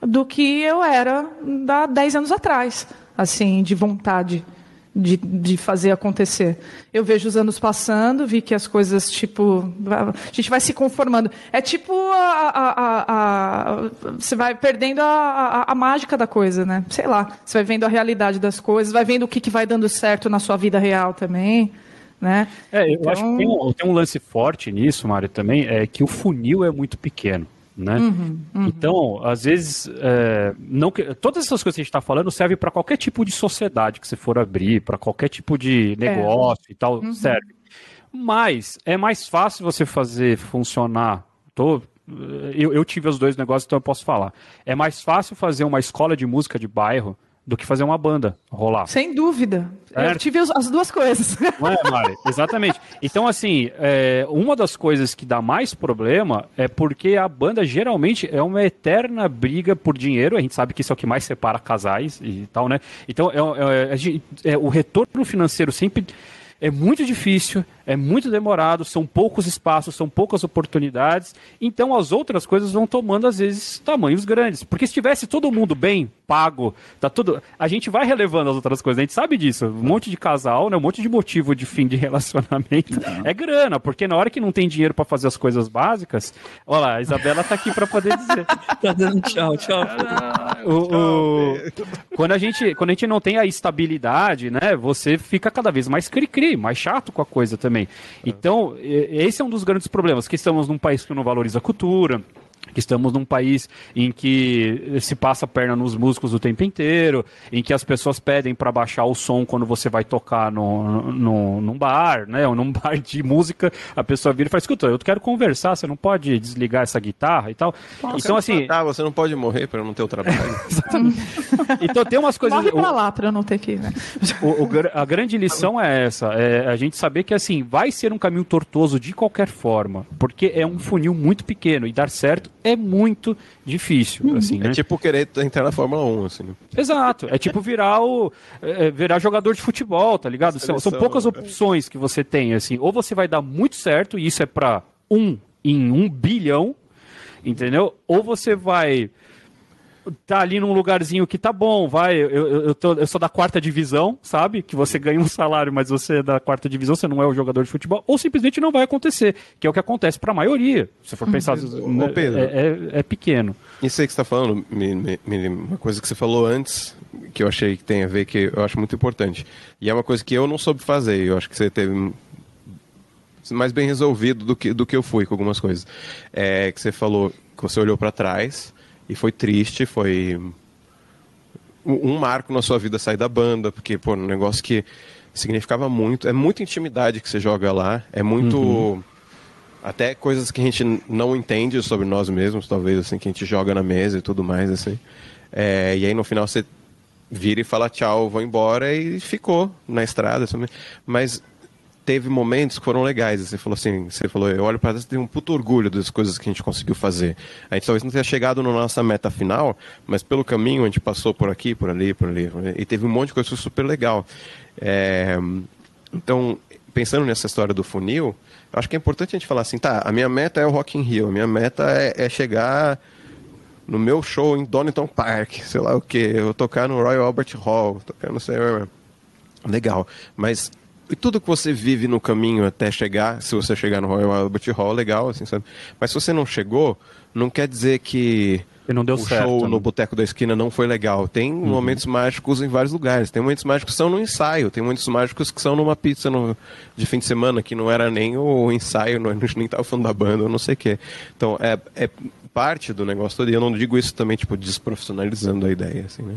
do que eu era há 10 anos atrás, assim, de vontade de, de fazer acontecer. Eu vejo os anos passando, vi que as coisas, tipo, a gente vai se conformando. É tipo a, a, a, você vai perdendo a, mágica da coisa, né? Sei lá, você vai vendo a realidade das coisas, vai vendo o que, que vai dando certo na sua vida real também. Né? É, eu então... acho que tem um, tem um lance forte nisso, Mário, também, é que o funil é muito pequeno né? Uhum, uhum. Então, às vezes, é, não que, todas essas coisas que a gente está falando servem para qualquer tipo de sociedade que você for abrir, para qualquer tipo de é. negócio é. e tal, uhum. serve. Mas é mais fácil você fazer funcionar. Tô, eu, eu tive os dois negócios, então eu posso falar. É mais fácil fazer uma escola de música de bairro do que fazer uma banda rolar. Sem dúvida. Eu tive as duas coisas. Não é, Mari? Exatamente. Então, assim, é, uma das coisas que dá mais problema é porque a banda geralmente é uma eterna briga por dinheiro. A gente sabe que isso é o que mais separa casais e tal, né? Então, é, é, é o retorno financeiro sempre é muito difícil, é muito demorado, são poucos espaços, são poucas oportunidades. Então as outras coisas vão tomando, às vezes, tamanhos grandes. Porque se tivesse todo mundo bem pago, tá tudo. A gente vai relevando as outras coisas, a gente sabe disso. Um monte de casal, né? Um monte de motivo de fim de relacionamento. Não. É grana, porque na hora que não tem dinheiro para fazer as coisas básicas. Olha lá, a Isabela tá aqui para poder dizer. tá dando tchau, tchau. o, o... Quando, a gente, quando a gente não tem a estabilidade, né? Você fica cada vez mais cri-cri, mais chato com a coisa também. Então, esse é um dos grandes problemas, que estamos num país que não valoriza a cultura estamos num país em que se passa a perna nos músicos o tempo inteiro, em que as pessoas pedem para baixar o som quando você vai tocar no, no, num bar, né? Ou num bar de música, a pessoa vira e fala, escuta, eu quero conversar, você não pode desligar essa guitarra e tal. Nossa, então, assim. Ah, você não pode morrer para não ter o trabalho. então tem umas coisas. Morre pra lá para não ter que. Né? O, o, a grande lição é essa: é a gente saber que assim, vai ser um caminho tortuoso de qualquer forma, porque é um funil muito pequeno e dar certo é muito difícil. Uhum. Assim, é né? tipo querer entrar na Fórmula 1, assim. Né? Exato. É tipo virar o é, é, virar jogador de futebol, tá ligado? São, são, poucas né? opções que você tem, assim. Ou você vai dar muito certo, e isso é para um em um bilhão, entendeu? Ou você vai tá ali num lugarzinho que tá bom, vai, eu, eu, eu, tô, eu sou da quarta divisão, sabe? Que você ganha um salário, mas você é da quarta divisão, você não é o jogador de futebol, ou simplesmente não vai acontecer, que é o que acontece para a maioria. Se for pensar, né, Pedro, é, é, é, pequeno. Isso aí que você está falando, me, me, me, uma coisa que você falou antes, que eu achei que tem a ver, que eu acho muito importante. E é uma coisa que eu não soube fazer, eu acho que você teve mais bem resolvido do que, do que eu fui com algumas coisas. É que você falou que você olhou para trás e foi triste, foi um marco na sua vida sair da banda, porque, pô, um negócio que significava muito. É muita intimidade que você joga lá, é muito. Uhum. Até coisas que a gente não entende sobre nós mesmos, talvez, assim, que a gente joga na mesa e tudo mais, assim. É, e aí no final você vira e fala tchau, vou embora e ficou na estrada. Assim. Mas teve momentos que foram legais. Você falou assim, você falou, eu olho para trás e tenho um puto orgulho das coisas que a gente conseguiu fazer. A gente talvez não tenha chegado na nossa meta final, mas pelo caminho a gente passou por aqui, por ali, por ali, e teve um monte de coisa super legal. É, então, pensando nessa história do funil, acho que é importante a gente falar assim, tá, a minha meta é o Rock in Rio, a minha meta é, é chegar no meu show em Donington Park, sei lá o que, eu tocar no Royal Albert Hall, tocar no sei, legal. Mas e tudo que você vive no caminho até chegar, se você chegar no Royal Albert Hall, legal, assim, sabe? Mas se você não chegou, não quer dizer que não deu o certo, show né? no Boteco da Esquina não foi legal. Tem Uhum. momentos mágicos em vários lugares. Tem momentos mágicos que são no ensaio. Tem momentos mágicos que são numa pizza no- de fim de semana, que não era nem o ensaio, não, nem estava falando da banda, eu não sei o quê. Então, é, é parte do negócio todo. E eu não digo isso também, tipo, desprofissionalizando a ideia, assim, né?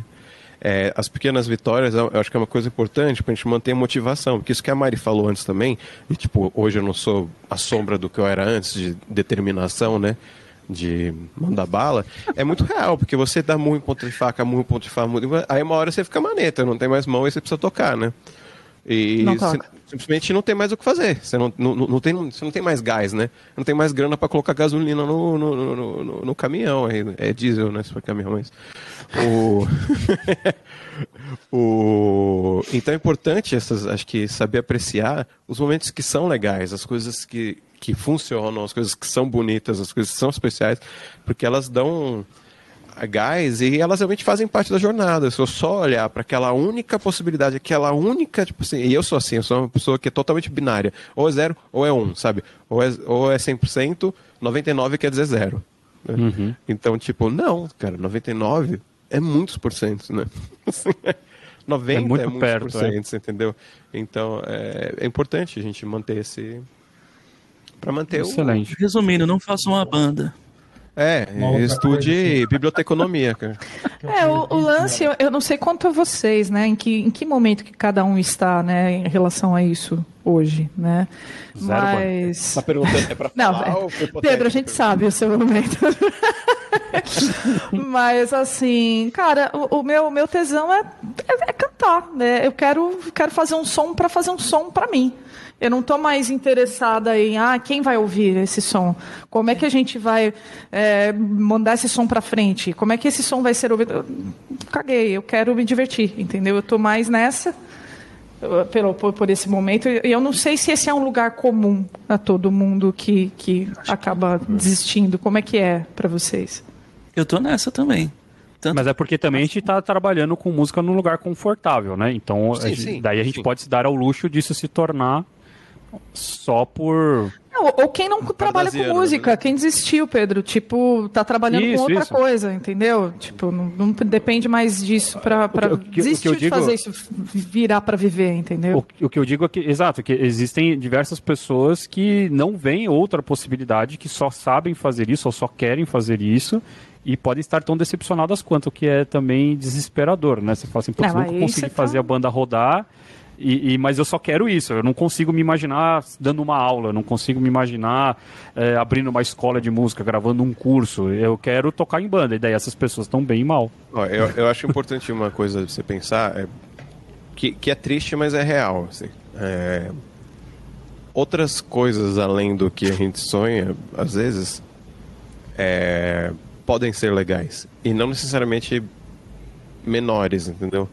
É, as pequenas vitórias, eu acho que é uma coisa importante pra gente manter a motivação. Porque isso que a Mari falou antes também, e tipo, hoje eu não sou a sombra do que eu era antes, de determinação, né? De mandar bala, é muito real, porque você dá murro em ponto de faca, murro em ponto de faca, aí uma hora você fica maneta, não tem mais mão e você precisa tocar, né? E Não toca. Simplesmente não tem mais o que fazer. Você não, não, não, tem, você não tem mais gás, né? Não tem mais grana para colocar gasolina no, no, no, no- no caminhão. né? É diesel, né? Se for caminhão, mas. O... o... Então é importante essas, acho que saber apreciar os momentos que são legais, as coisas que, que funcionam, as coisas que são bonitas, as coisas que são especiais, porque elas dão gás e elas realmente fazem parte da jornada. Se eu só olhar para aquela única possibilidade, aquela única, tipo assim, e eu sou assim, eu sou uma pessoa que é totalmente binária, ou é zero ou é um, sabe? Ou é, ou é 100%, 99 quer dizer zero. né? Então, tipo, não, cara, 99 é muitos porcentos, né? Assim, 90 É é, muito muitos perto, porcentos, entendeu? Então, é, é importante a gente manter esse... Para manter o... Excelente. Resumindo, não faça uma banda. É, estude assim. biblioteconomia, cara. É, o, o lance, eu, eu não sei quanto a vocês, né? Em que, em que momento que cada um está, né, em relação a isso hoje, né? Zero, Mas. Tá perguntando é pra Não, falar é- ou foi hipotético? Pedro, a gente sabe o seu momento. Mas assim, cara, o, o meu, meu tesão é, é, é cantar, né? Eu quero, quero fazer um som para fazer um som para mim. Eu não tô mais interessada em ah, quem vai ouvir esse som? Como é que a gente vai é, mandar esse som para frente? Como é que esse som vai ser ouvido? Eu caguei, eu quero me divertir, entendeu? Eu tô mais nessa pelo, por, por esse momento. E eu não sei se esse é um lugar comum a todo mundo que, que acaba desistindo. Como é que é para vocês? Eu tô nessa também. Tanto Mas é porque também a gente está trabalhando com música num lugar confortável, né? Então, a Sim, gente- sim, daí a gente sim. pode se dar ao luxo disso se tornar só por. Não, ou quem não trabalha com Cardasiano, música, né? quem desistiu, Pedro, tipo, tá trabalhando Isso, com outra isso. coisa, entendeu? Tipo, não, não depende mais disso para O que- o que- o que desistir eu de digo- fazer isso virar para viver, entendeu? O, o que eu digo é que, exato, que existem diversas pessoas que não veem outra possibilidade, que só sabem fazer isso ou só querem fazer isso e podem estar tão decepcionadas quanto, o que é também desesperador, né? Você fala assim, putz, Não, nunca consegui tá- fazer a banda rodar, e, e- mas eu só quero isso, eu não consigo me imaginar dando uma aula, não consigo me imaginar é, abrindo uma escola de música, gravando um curso, eu quero tocar em banda, e daí essas pessoas estão bem mal. Eu, eu acho importante uma coisa você pensar, é, que, que é triste, mas é real. assim. É, outras coisas além do que a gente sonha, às vezes, é, podem ser legais. E não necessariamente menores, entendeu?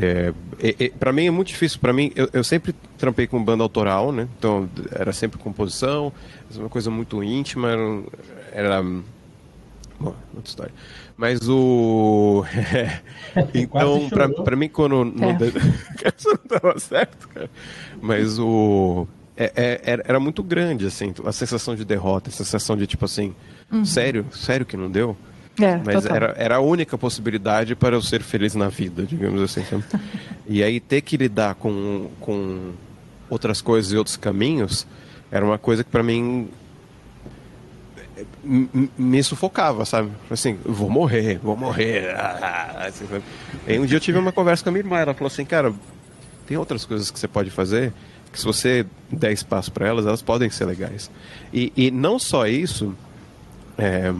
É, e- e- pra mim é muito difícil. Pra mim, eu, eu sempre trampei com banda autoral, né? Então era sempre composição, uma coisa muito íntima. Era, era Bom, outra história. Mas o. então, pra, mim, quando. Não, É. de- Isso não tava certo, cara. Mas o. é- é- era, era muito grande, assim, a sensação de derrota, a sensação de tipo assim, sério, sério que não deu? É, Mas total. era, era a única possibilidade para eu ser feliz na vida, digamos assim. e aí ter que lidar com, com outras coisas e outros caminhos era uma coisa que para mim me sufocava, sabe? Assim, vou morrer, vou morrer. assim? Aí um dia eu tive uma conversa com a minha irmã, ela falou assim, cara, tem outras coisas que você pode fazer que se você der espaço para elas, elas podem ser legais. E, e não só isso, é,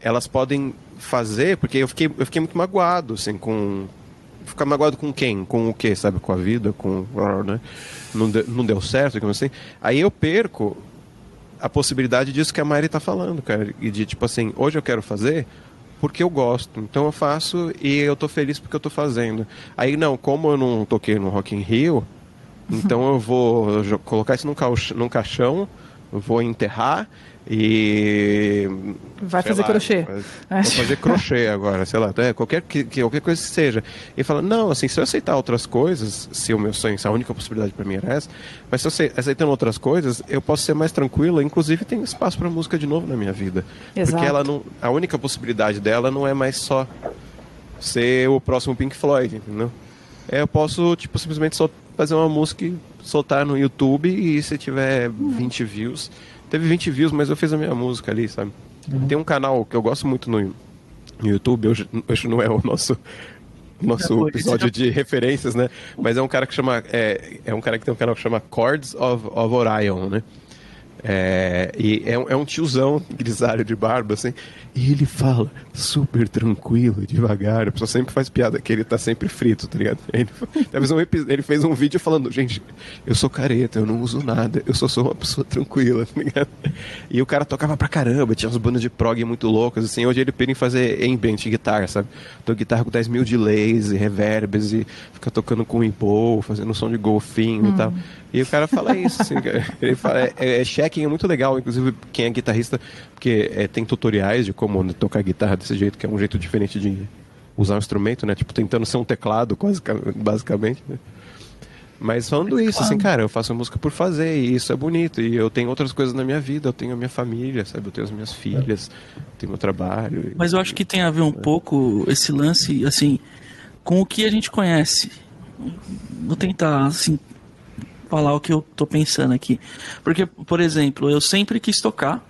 elas podem fazer, porque eu fiquei, eu fiquei muito magoado, assim, com. Ficar magoado com quem? Com o quê, sabe? Com a vida, com. Né? Não, de- não deu certo, digamos assim. Aí eu perco a possibilidade disso que a Mari tá falando, cara. E de tipo assim, hoje eu quero fazer porque eu gosto. Então eu faço e eu tô feliz porque eu tô fazendo. Aí não, como eu não toquei no Rock in Rio, então eu vou colocar isso num, cauch- num caixão, vou enterrar e. Vai fazer lá, crochê. Vai, fazer crochê agora, sei lá, é, qualquer, que, qualquer coisa que seja. E fala, não, assim, se eu aceitar outras coisas, se o meu sonho, se a única possibilidade para mim era essa, mas se eu aceitando outras coisas, eu posso ser mais tranquilo, inclusive tem espaço para música de novo na minha vida. Exato. Porque ela não. A única possibilidade dela não é mais só ser o próximo Pink Floyd, entendeu? É, eu posso, tipo, simplesmente só fazer uma música e soltar no YouTube e se tiver 20 views Teve 20 views, mas eu fiz a minha música ali, sabe? Uhum. Tem um canal que eu gosto muito no, no YouTube, hoje, hoje não é o nosso nosso episódio de referências, né? Mas é um cara que chama é, é um cara que tem um canal que chama Chords of, of Orion, né? É, e é, é, um tiozão grisalho de barba, assim, e ele fala super tranquilo, devagar. A pessoa sempre faz piada que ele tá sempre frito, tá ligado? Ele, um, ele fez um vídeo falando: Gente, eu sou careta, eu não uso nada, eu só sou uma pessoa tranquila, tá ligado? E o cara tocava pra caramba, tinha uns bandas de prog muito loucos, assim. Hoje ele pira em fazer ambient guitarra, sabe? Tô guitarra com 10 mil delays e reverbs e fica tocando com e fazendo som de golfinho hum. e tal. E o cara fala isso, assim, ele fala, é, é, é, é muito legal, inclusive quem é guitarrista, porque é, tem tutoriais de como né, tocar guitarra desse jeito, que é um jeito diferente de usar o instrumento, né? Tipo, tentando ser um teclado, quase, basicamente, né? Mas falando isso, assim, cara, eu faço música por fazer e isso é bonito. E eu tenho outras coisas na minha vida, eu tenho a minha família, sabe? Eu tenho as minhas filhas, tenho meu trabalho. Mas eu acho que tem a ver um é. pouco esse lance, assim, com o que a gente conhece. Vou tentar, assim, falar o que eu tô pensando aqui. Porque, por exemplo, eu sempre quis tocar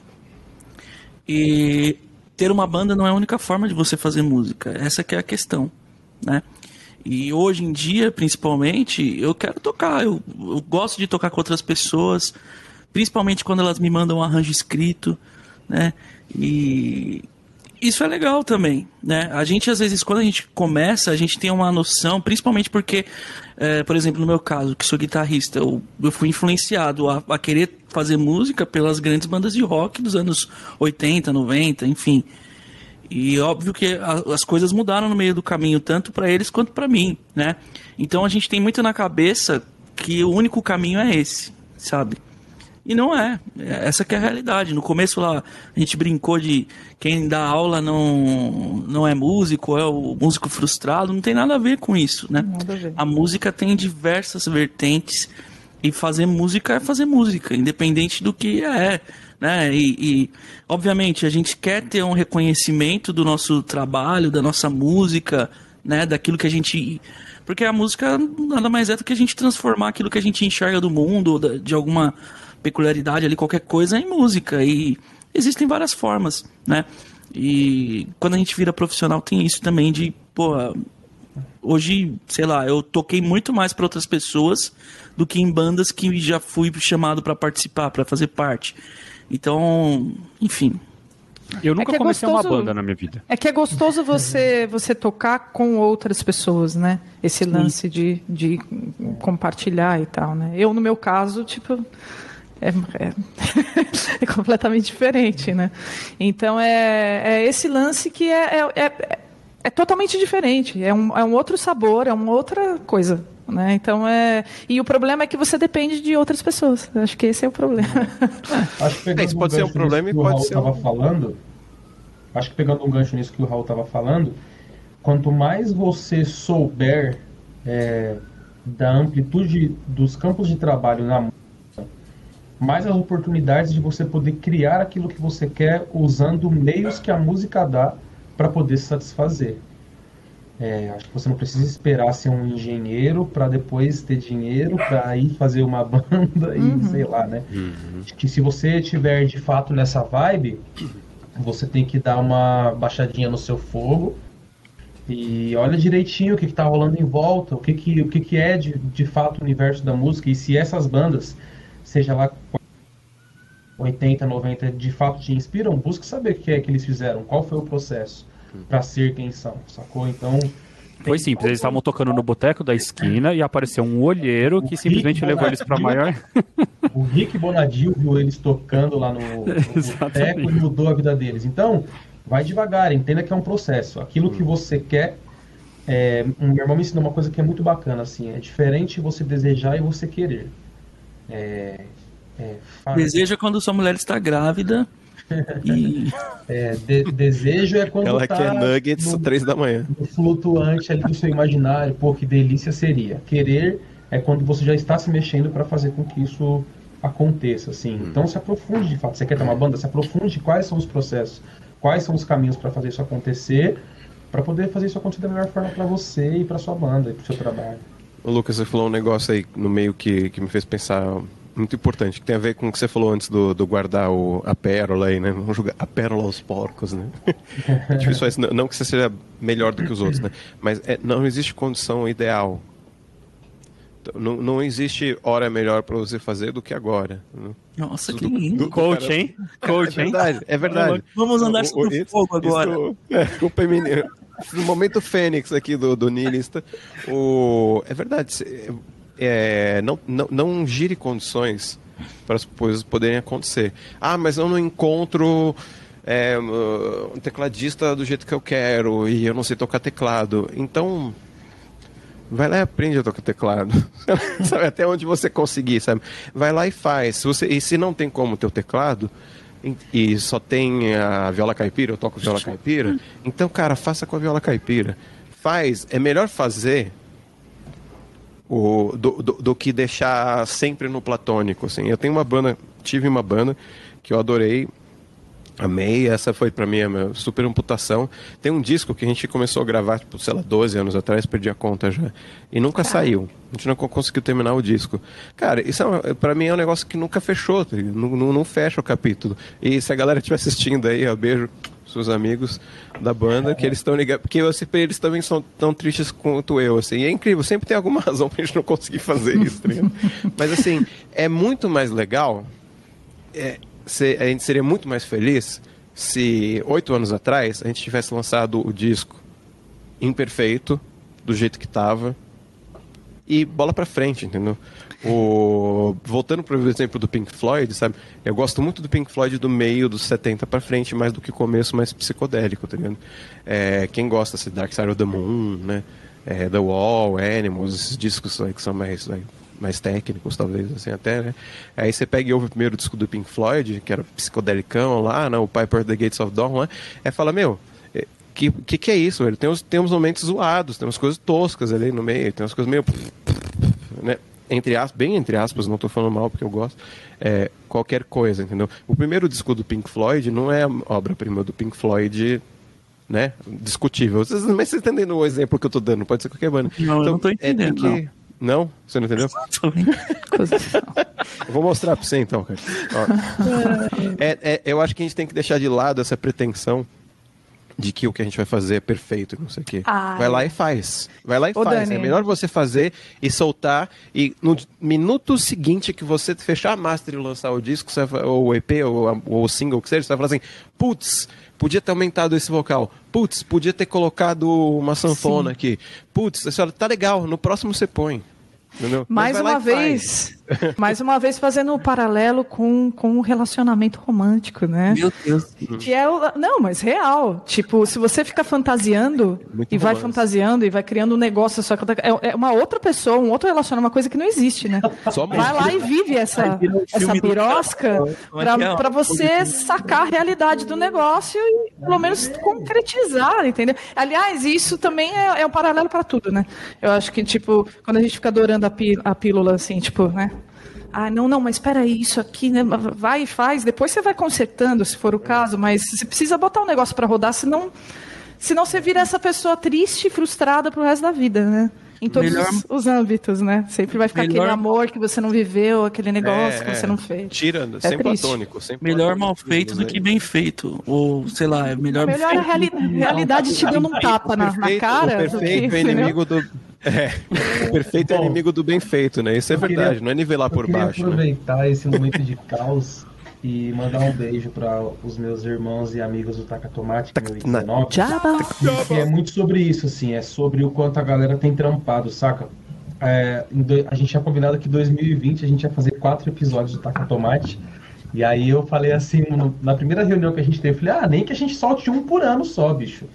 e ter uma banda não é a única forma de você fazer música. Essa que é a questão, né? E hoje em dia, principalmente, eu quero tocar. Eu, eu gosto de tocar com outras pessoas, principalmente quando elas me mandam um arranjo escrito, né? E isso é legal também, né? A gente, às vezes, quando a gente começa, a gente tem uma noção, principalmente porque, é, por exemplo, no meu caso, que sou guitarrista, eu, eu fui influenciado a, a, querer fazer música pelas grandes bandas de rock dos anos 80, 90, enfim. E óbvio que a, as coisas mudaram no meio do caminho, tanto para eles quanto para mim, né? Então a gente tem muito na cabeça que o único caminho é esse, sabe? E não é. Essa que é a realidade. No começo lá, a gente brincou de quem dá aula não, não é músico, é o músico frustrado. Não tem nada a ver com isso, né? A, a música tem diversas vertentes e fazer música é fazer música, independente do que é. Né? E, e, obviamente a gente quer ter um reconhecimento do nosso trabalho, da nossa música, né? Daquilo que a gente porque a música nada mais é do que a gente transformar aquilo que a gente enxerga do mundo, de alguma peculiaridade ali, qualquer coisa, em música. E existem várias formas, né? E quando a gente vira profissional, tem isso também de, pô, hoje, sei lá, eu toquei muito mais para outras pessoas do que em bandas que já fui chamado para participar, para fazer parte. Então, enfim. Eu nunca é, é comecei gostoso, uma banda na minha vida. É que é gostoso você você tocar com outras pessoas, né? Esse lance de, de compartilhar e tal, né? Eu, no meu caso, tipo, é, é, é, completamente diferente, né? Então é, é esse lance que é, é, é, é, totalmente diferente, é um, é um outro sabor, é uma outra coisa. Né? Então é e o problema é que você depende de outras pessoas. Acho que esse é o problema. Acho que pegando pode um ser um problema e pode ser. Um... falando, acho que pegando um gancho nisso que o Raul estava falando, quanto mais você souber é, da amplitude dos campos de trabalho na mais as oportunidades de você poder criar aquilo que você quer usando meios que a música dá para poder se satisfazer. É, acho que você não precisa esperar ser um engenheiro para depois ter dinheiro para ir fazer uma banda e uhum. sei lá, né? Uhum. Acho que se você tiver de fato nessa vibe, você tem que dar uma baixadinha no seu fogo e olha direitinho o que, está rolando em volta, o que, que, o que, que é de, de fato o universo da música e se essas bandas seja lá 80, 90, de fato te inspiram, busque saber o que é que eles fizeram, qual foi o processo para ser quem são, sacou? Então. Foi simples, eles estavam tocando no boteco da esquina e apareceu um olheiro o que Rick simplesmente Bonadio, levou eles para maior. O Rick Bonadio viu eles tocando lá no, no boteco e mudou a vida deles. Então, vai devagar, entenda que é um processo. Aquilo que você quer. É, meu irmão me ensinou uma coisa que é muito bacana, assim, é diferente você desejar e você querer. É, É, desejo é quando sua mulher está grávida. e... É, de, desejo é quando ela tá quer nuggets no, três da manhã. No flutuante ali do seu imaginário, pô, que delícia seria. Querer é quando você já está se mexendo para fazer com que isso aconteça, assim. Hum. Então se aprofunde de fato. Você quer ter uma banda, se aprofunde quais são os processos, quais são os caminhos para fazer isso acontecer, para poder fazer isso acontecer da melhor forma para você e para sua banda e para o seu trabalho. O Lucas, você falou um negócio aí no meio que, que me fez pensar muito importante, que tem a ver com o que você falou antes do, do guardar o, a pérola aí, né? Vamos jogar a pérola aos porcos, né? é difícil isso, não, não que você seja melhor do que os outros, né? Mas é, não existe condição ideal. Não, não existe hora melhor para você fazer do que agora. Né? Nossa, que lindo. Do, Coach, cara... hein? Coach, é verdade, é verdade. Vamos andar sobre o, fogo agora. Isso, é, culpa é no momento fênix aqui do, do Nilista, o... é verdade, é, não, não, não gire condições para as coisas poderem acontecer. Ah, mas eu não encontro é, um tecladista do jeito que eu quero e eu não sei tocar teclado. Então, vai lá e aprende a tocar teclado. sabe, até onde você conseguir, sabe? Vai lá e faz. Se você, e se não tem como o teclado, e só tem a viola caipira, eu toco viola caipira, então, cara, faça com a viola caipira. Faz, é melhor fazer o, do, do, do, que deixar sempre no platônico, assim. Eu tenho uma banda, tive uma banda que eu adorei, amei, essa foi para mim a minha super amputação. Tem um disco que a gente começou a gravar, tipo, sei lá, 12 anos atrás, perdi a conta já, e nunca saiu. A gente não conseguiu terminar o disco. Cara, isso é, para mim é um negócio que nunca fechou, tá não, não, não fecha o capítulo. E se a galera estiver assistindo aí, ó, beijo seus amigos da banda, que eles estão ligados, porque eu, eles também são tão tristes quanto eu, assim, e é incrível, sempre tem alguma razão pra gente não conseguir fazer isso, tá Mas assim, é muito mais legal, é, a gente seria muito mais feliz se oito anos atrás a gente tivesse lançado o disco imperfeito, do jeito que estava, e bola pra frente, entendeu? O... Voltando para o exemplo do Pink Floyd, sabe? Eu gosto muito do Pink Floyd do meio dos 70 para frente, mais do que começo mais psicodélico, tá ligado? É, quem gosta, assim, Dark Side of the Moon, né? É, the Wall, Animals, esses discos aí que são mais, mais técnicos, talvez, assim, até, né? Aí você pega e ouve o primeiro disco do Pink Floyd, que era psicodelicão lá, né? O Piper the Gates of Dawn lá, é fala, meu, é, que, que que é isso, velho? Tem uns, tem uns momentos zoados, tem umas coisas toscas ali no meio, tem umas coisas meio... Né? entre aspas, bem entre aspas, não estou falando mal porque eu gosto, é, qualquer coisa, entendeu? O primeiro disco do Pink Floyd não é obra-prima do Pink Floyd, né? Discutível. Vocês, mas vocês entendendo o exemplo que eu estou dando, pode ser qualquer banda. Não, então, eu não estou entendendo. É, que... não. Você não entendeu? vou mostrar para você então, cara. É, é, eu acho que a gente tem que deixar de lado essa pretensão de que o que a gente vai fazer é perfeito, não sei o quê. Ai. Vai lá e faz. Vai lá e Ô, faz. Dani. É melhor você fazer e soltar e no minuto seguinte que você fechar a master e lançar o disco, ou o EP, ou, ou o single que seja, você vai falar assim, putz, podia ter aumentado esse vocal. Putz, podia ter colocado uma sanfona Sim. aqui. Putz, a senhora tá legal, no próximo você põe. Entendeu? Mais uma vez, mais uma vez fazendo um paralelo com, com o relacionamento romântico, né? Meu Deus. Que é o, não, mas real. Tipo, se você fica fantasiando Muito e vai fantasiando e vai criando um negócio só que é, é uma outra pessoa, um outro relacionamento, uma coisa que não existe, né? Só vai lá e vive essa essa birosca é para é? você sacar a realidade do negócio e pelo menos concretizar, entendeu? Aliás, isso também é, é um paralelo para tudo, né? Eu acho que tipo, quando a gente fica adorando a, pí a pílula assim, tipo, né? Ah, não, não, mas espera aí, isso aqui, né? Vai e faz, depois você vai consertando, se for o caso, mas você precisa botar um negócio para rodar, senão, senão você vira essa pessoa triste e frustrada pro resto da vida, né? Em todos Melhor... os, os, âmbitos, né? Sempre vai ficar Melhor... aquele amor que você não viveu, aquele negócio é, que você não fez. Tira, é sempre triste. platônico. Melhor mal feito do que bem feito. Ou, sei lá, é melhor... Melhor a reali realidade te dando um tapa na, na cara. O perfeito é inimigo do é, o perfeito é Bom, é inimigo do bem feito, né? Isso é verdade, queria, não é nivelar por baixo. Né? aproveitar né? esse momento de caos e mandar um beijo para os meus irmãos e amigos do Taca Tomate, que, é que é muito sobre isso, assim, é sobre o quanto a galera tem trampado, saca? É, a gente tinha combinado que em 2020 a gente ia fazer quatro episódios do Taca Tomate. E aí eu falei assim, na primeira reunião que a gente teve, eu falei, ah, nem que a gente solte um por ano só, bicho.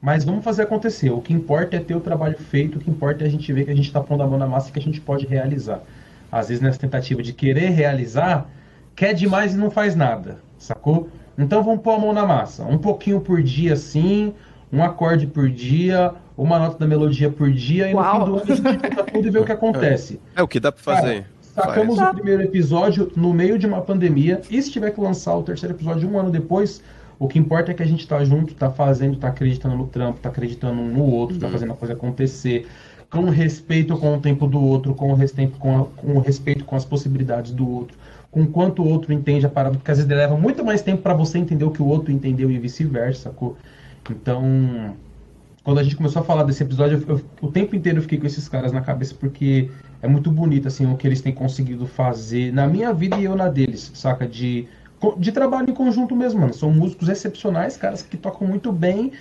Mas vamos fazer acontecer. O que importa é ter o trabalho feito, o que importa é a gente ver que a gente está pondo a mão na massa e que a gente pode realizar. Às vezes, nessa tentativa de querer realizar, quer demais e não faz nada, sacou? Então vamos pôr a mão na massa. Um pouquinho por dia, sim, um acorde por dia, uma nota da melodia por dia, e Uau. no fim do ano a gente junta tudo e vê o que acontece. É, é o que dá pra fazer. Cara, sacamos Faz. o primeiro episódio no meio de uma pandemia, e se tiver que lançar o terceiro episódio um ano depois, o que importa é que a gente tá junto, tá fazendo, tá acreditando no trampo, tá acreditando um no outro, tá uhum. tá fazendo a coisa acontecer, com respeito com o tempo do outro, com, respeito com, a, com respeito com as possibilidades do outro, com quanto o outro entende a parada, porque às vezes leva muito mais tempo para você entender o que o outro entendeu e vice-versa, sacou? Então, quando a gente começou a falar desse episódio, eu, eu, o tempo inteiro eu fiquei com esses caras na cabeça, porque é muito bonito, assim, o que eles têm conseguido fazer na minha vida e eu na deles, saca? De, de trabalho em conjunto mesmo, mano. São músicos excepcionais, caras que tocam muito bem.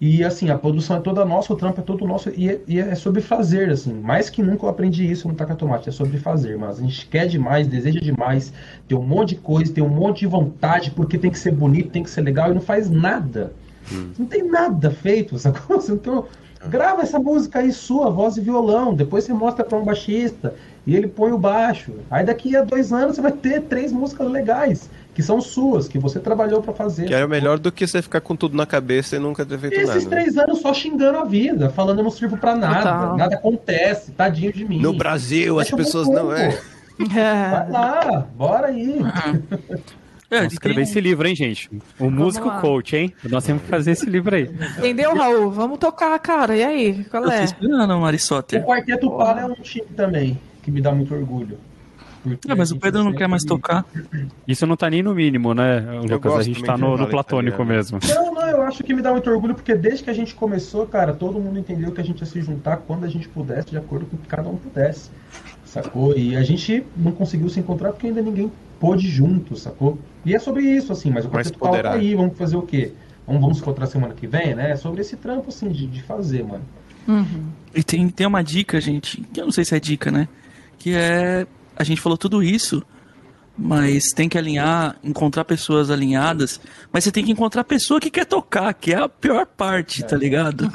E, assim, a produção é toda nossa, o trampo é todo nosso. E, é, e é sobre fazer, assim. Mais que nunca eu aprendi isso no Taca Tomate. É sobre fazer, mas a gente quer demais, deseja demais, tem um monte de coisa, tem um monte de vontade, porque tem que ser bonito, tem que ser legal, e não faz nada. Hum. Não tem nada feito, sacou? Não Grava essa música aí sua, voz e violão, depois você mostra para um baixista e ele põe o baixo. Aí daqui a dois anos você vai ter três músicas legais, que são suas, que você trabalhou para fazer. Que é melhor do que você ficar com tudo na cabeça e nunca ter feito Esses nada. Esses né? três anos só xingando a vida, falando eu não sirvo para nada, Total. nada acontece, tadinho de mim. No Brasil, Deixa as pessoas não é. Vai lá, bora aí. É, escrever esse livro, hein, gente? O Vamos músico lá. coach, hein? Nós temos que fazer esse livro aí. Entendeu, Raul? Vamos tocar, cara. E aí? Qual é? Eu tô esperando, Marisóter. O Quarteto Pala é um time também, que me dá muito orgulho. É, mas o Pedro não quer mais tocar. Isso não tá nem no mínimo, né, Lucas? A gente tá no, no platônico mesmo. Não, não, eu acho que me dá muito orgulho, porque desde que a gente começou, cara, todo mundo entendeu que a gente ia se juntar quando a gente pudesse, de acordo com o que cada um pudesse. Sacou? E a gente não conseguiu se encontrar porque ainda ninguém pôde junto, sacou? E é sobre isso, assim, mas o Quarteto Pau tá aí, vamos fazer o quê? Vamos, vamos se encontrar semana que vem, né? É sobre esse trampo, assim, de, de fazer, mano. Uhum. E tem, tem uma dica, gente, que eu não sei se é dica, né? Que é. A gente falou tudo isso, mas tem que alinhar, encontrar pessoas alinhadas, mas você tem que encontrar a pessoa que quer tocar, que é a pior parte, tá é. tá ligado?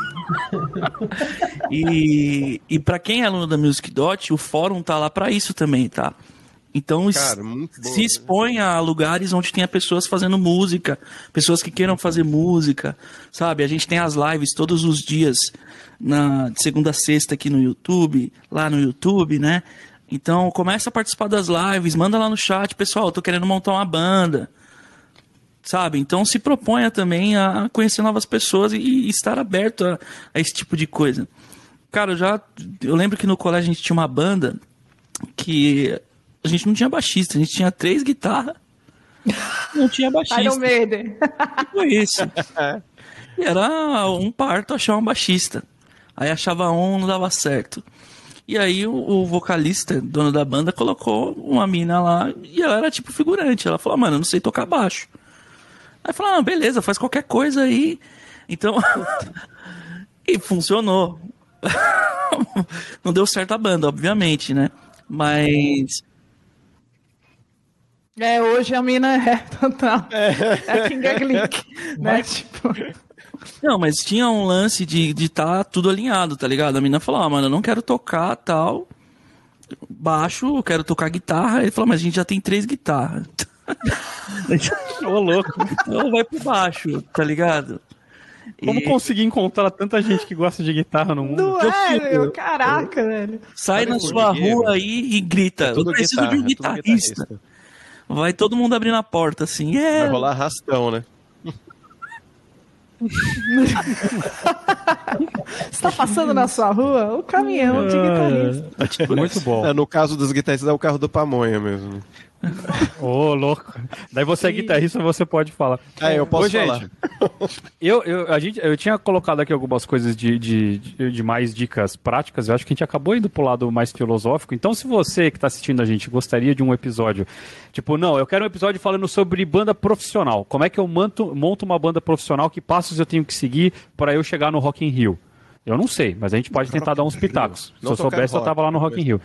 e e para quem é aluno da Music Dot, o fórum tá lá para isso também, tá? Então Cara, se né? expõe a lugares onde tenha pessoas fazendo música, pessoas que queiram fazer música, sabe? A gente tem as lives todos os dias, na de segunda a sexta aqui no YouTube, lá no YouTube, né? Então começa a participar das lives, manda lá no chat, pessoal, tô querendo montar uma banda. Sabe? Então se proponha também a conhecer novas pessoas e, e estar aberto a, a esse tipo de coisa. Cara, eu já. Eu lembro que no colégio a gente tinha uma banda que a gente não tinha baixista, a gente tinha três guitarras. Não tinha baixista. Iron Maiden. Foi isso. E era um parto achar um baixista. Aí achava um, não dava certo. E aí o, o, vocalista, dono da banda, colocou uma mina lá e ela era tipo figurante. Ela falou, mano, eu não sei tocar baixo. Aí falou, ah, beleza, faz qualquer coisa aí. Então. e funcionou. não deu certo a banda, obviamente, né? Mas é, hoje a mina é total. É, é King Glick, né? Tipo... Não, mas tinha um lance de estar de tá tudo alinhado, tá ligado? A mina falou, ah, mano, eu não quero tocar tal baixo, eu quero tocar guitarra. Ele falou, mas a gente já tem três guitarras. Ô, louco. Então vai pro baixo, tá ligado? Como e... conseguir encontrar tanta gente que gosta de guitarra no mundo? Não é, meu, caraca, velho. Sai na sua rua aí e grita. É eu preciso guitarra, de um é guitarrista. É Vai todo mundo abrindo a porta, assim. É... Vai rolar arrastão, né? Você tá passando na sua rua? O caminhão de guitarrista. É, tipo, muito bom. É, no caso dos guitarristas é o carro do Pamonha mesmo. Ô, oh, louco. Daí você é guitarrista, você pode falar. É, eu posso Ô, falar. Gente, eu, eu, a gente, eu tinha colocado aqui algumas coisas de, de, de, mais dicas práticas. Eu acho que a gente acabou indo pro lado mais filosófico. Então, se você que está assistindo a gente gostaria de um episódio, tipo, não, eu quero um episódio falando sobre banda profissional. Como é que eu monto, monto uma banda profissional? Que passos eu tenho que seguir para eu chegar no Rock in Rio? Eu não sei, mas a gente pode tentar dar uns pitacos. Se eu soubesse, eu tava lá no Rock in Rio.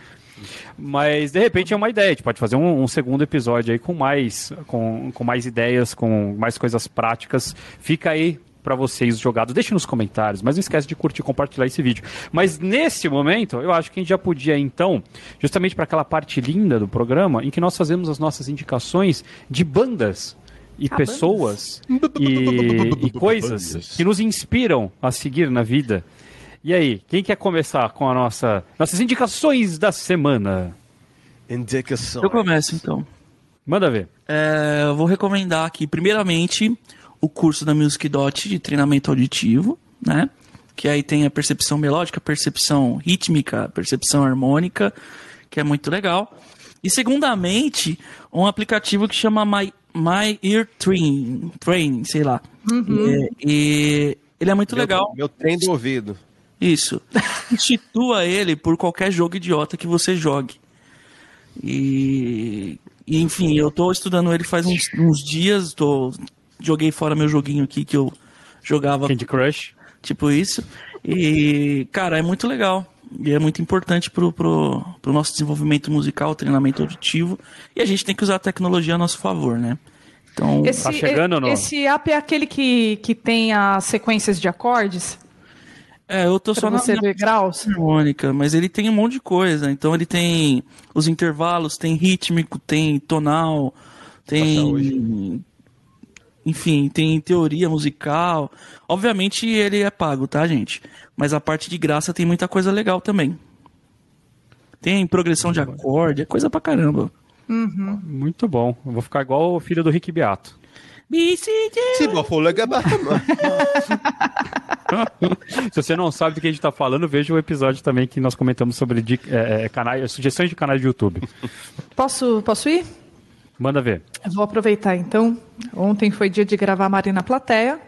Mas de repente é uma ideia, a gente pode fazer um, um, segundo episódio aí com mais, com, com mais ideias, com mais coisas práticas. Fica aí para vocês jogados? Deixe nos comentários, mas não esquece de curtir e compartilhar esse vídeo. Mas nesse momento, eu acho que a gente já podia então, justamente para aquela parte linda do programa, em que nós fazemos as nossas indicações de bandas e ah, pessoas e, e coisas que nos inspiram a seguir na vida. E aí, quem quer começar com a nossa nossas indicações da semana? Indicações. Eu começo então. Manda ver. É, eu vou recomendar aqui, primeiramente, o curso da Music Dot de treinamento auditivo, né? Que aí tem a percepção melódica, percepção rítmica, percepção harmônica, que é muito legal. E segundamente, um aplicativo que chama My, My Ear Train, Train, sei lá. Uhum. E, e, ele é muito meu, legal. Meu trem do ouvido. Isso. Substitua ele por qualquer jogo idiota que você jogue. E, e enfim, eu tô estudando ele faz uns, uns dias, tô joguei fora meu joguinho aqui que eu jogava. Candy Crush. Tipo isso. E, cara, é muito legal. E é muito importante pro, pro, pro nosso desenvolvimento musical, treinamento auditivo. E a gente tem que usar a tecnologia a nosso favor, né? Então, esse, tá chegando ou não? Esse app é aquele que, que tem as sequências de acordes? É, eu tô só na ver graus. harmônica, mas ele tem um monte de coisa. Então ele tem os intervalos, tem rítmico, tem tonal, tem enfim, tem teoria musical. Obviamente ele é pago, tá, gente? Mas a parte de graça tem muita coisa legal também. Tem progressão de acorde, é coisa pra caramba. Uhum. Muito bom. Eu vou ficar igual o filho do Rick Beato. Se você não sabe do que a gente está falando, veja o episódio também que nós comentamos sobre é, é, canais, sugestões de canais de YouTube. Posso, posso ir? Manda ver. Eu vou aproveitar então. Ontem foi dia de gravar Marina Plateia.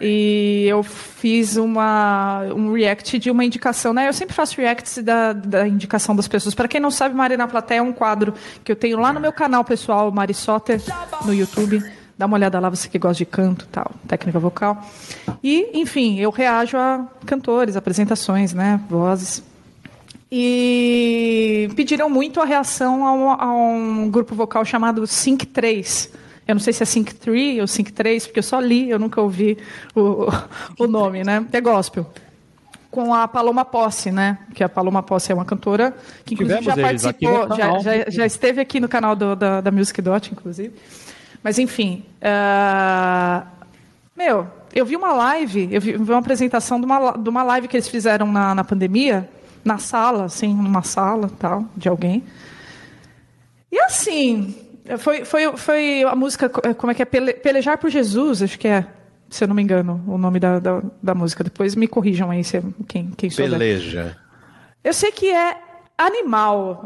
E eu fiz uma, um react de uma indicação, né? Eu sempre faço reacts da, da indicação das pessoas. Para quem não sabe, Marina Plateia é um quadro que eu tenho lá no meu canal pessoal, Mari Soter, no YouTube. Dá uma olhada lá, você que gosta de canto, tal, técnica vocal. E, enfim, eu reajo a cantores, apresentações, né? Vozes e pediram muito a reação a um, a um, grupo vocal chamado Sync 3. Eu não sei se é Sync 3 ou Sync 3, porque eu só li, eu nunca ouvi o, o nome, né? É gospel. Com a Paloma Posse, né? Que a Paloma Posse é uma cantora que, inclusive, já participou, já, já, já, esteve aqui no canal do, da, da Music Dot, inclusive. Mas, enfim. Uh... Meu, eu vi uma live, eu vi uma apresentação de uma, de uma live que eles fizeram na, na pandemia, na sala, assim, numa sala tal, de alguém. E assim, foi, foi, foi a música, como é que é? Pele, Pelejar por Jesus, acho que é, se eu não me engano, o nome da, da, da música. Depois me corrijam aí, se, quem, quem souber. Peleja. Eu sei que é animal.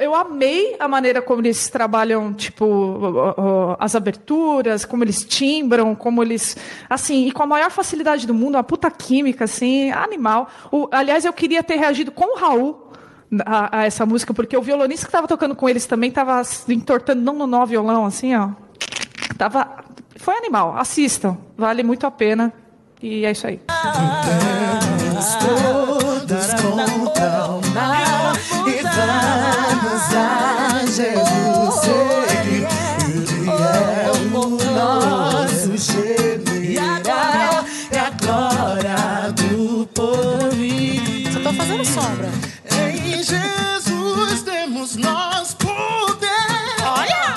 Eu amei a maneira como eles trabalham, tipo, as aberturas, como eles timbram, como eles. Assim, e com a maior facilidade do mundo, uma puta química, assim, animal. O, aliás, eu queria ter reagido com o Raul. A, a essa música, porque o violonista que estava tocando com eles também estava entortando, não no nó violão, assim, ó. Tava, foi animal. Assistam, vale muito a pena. E é isso aí. Todos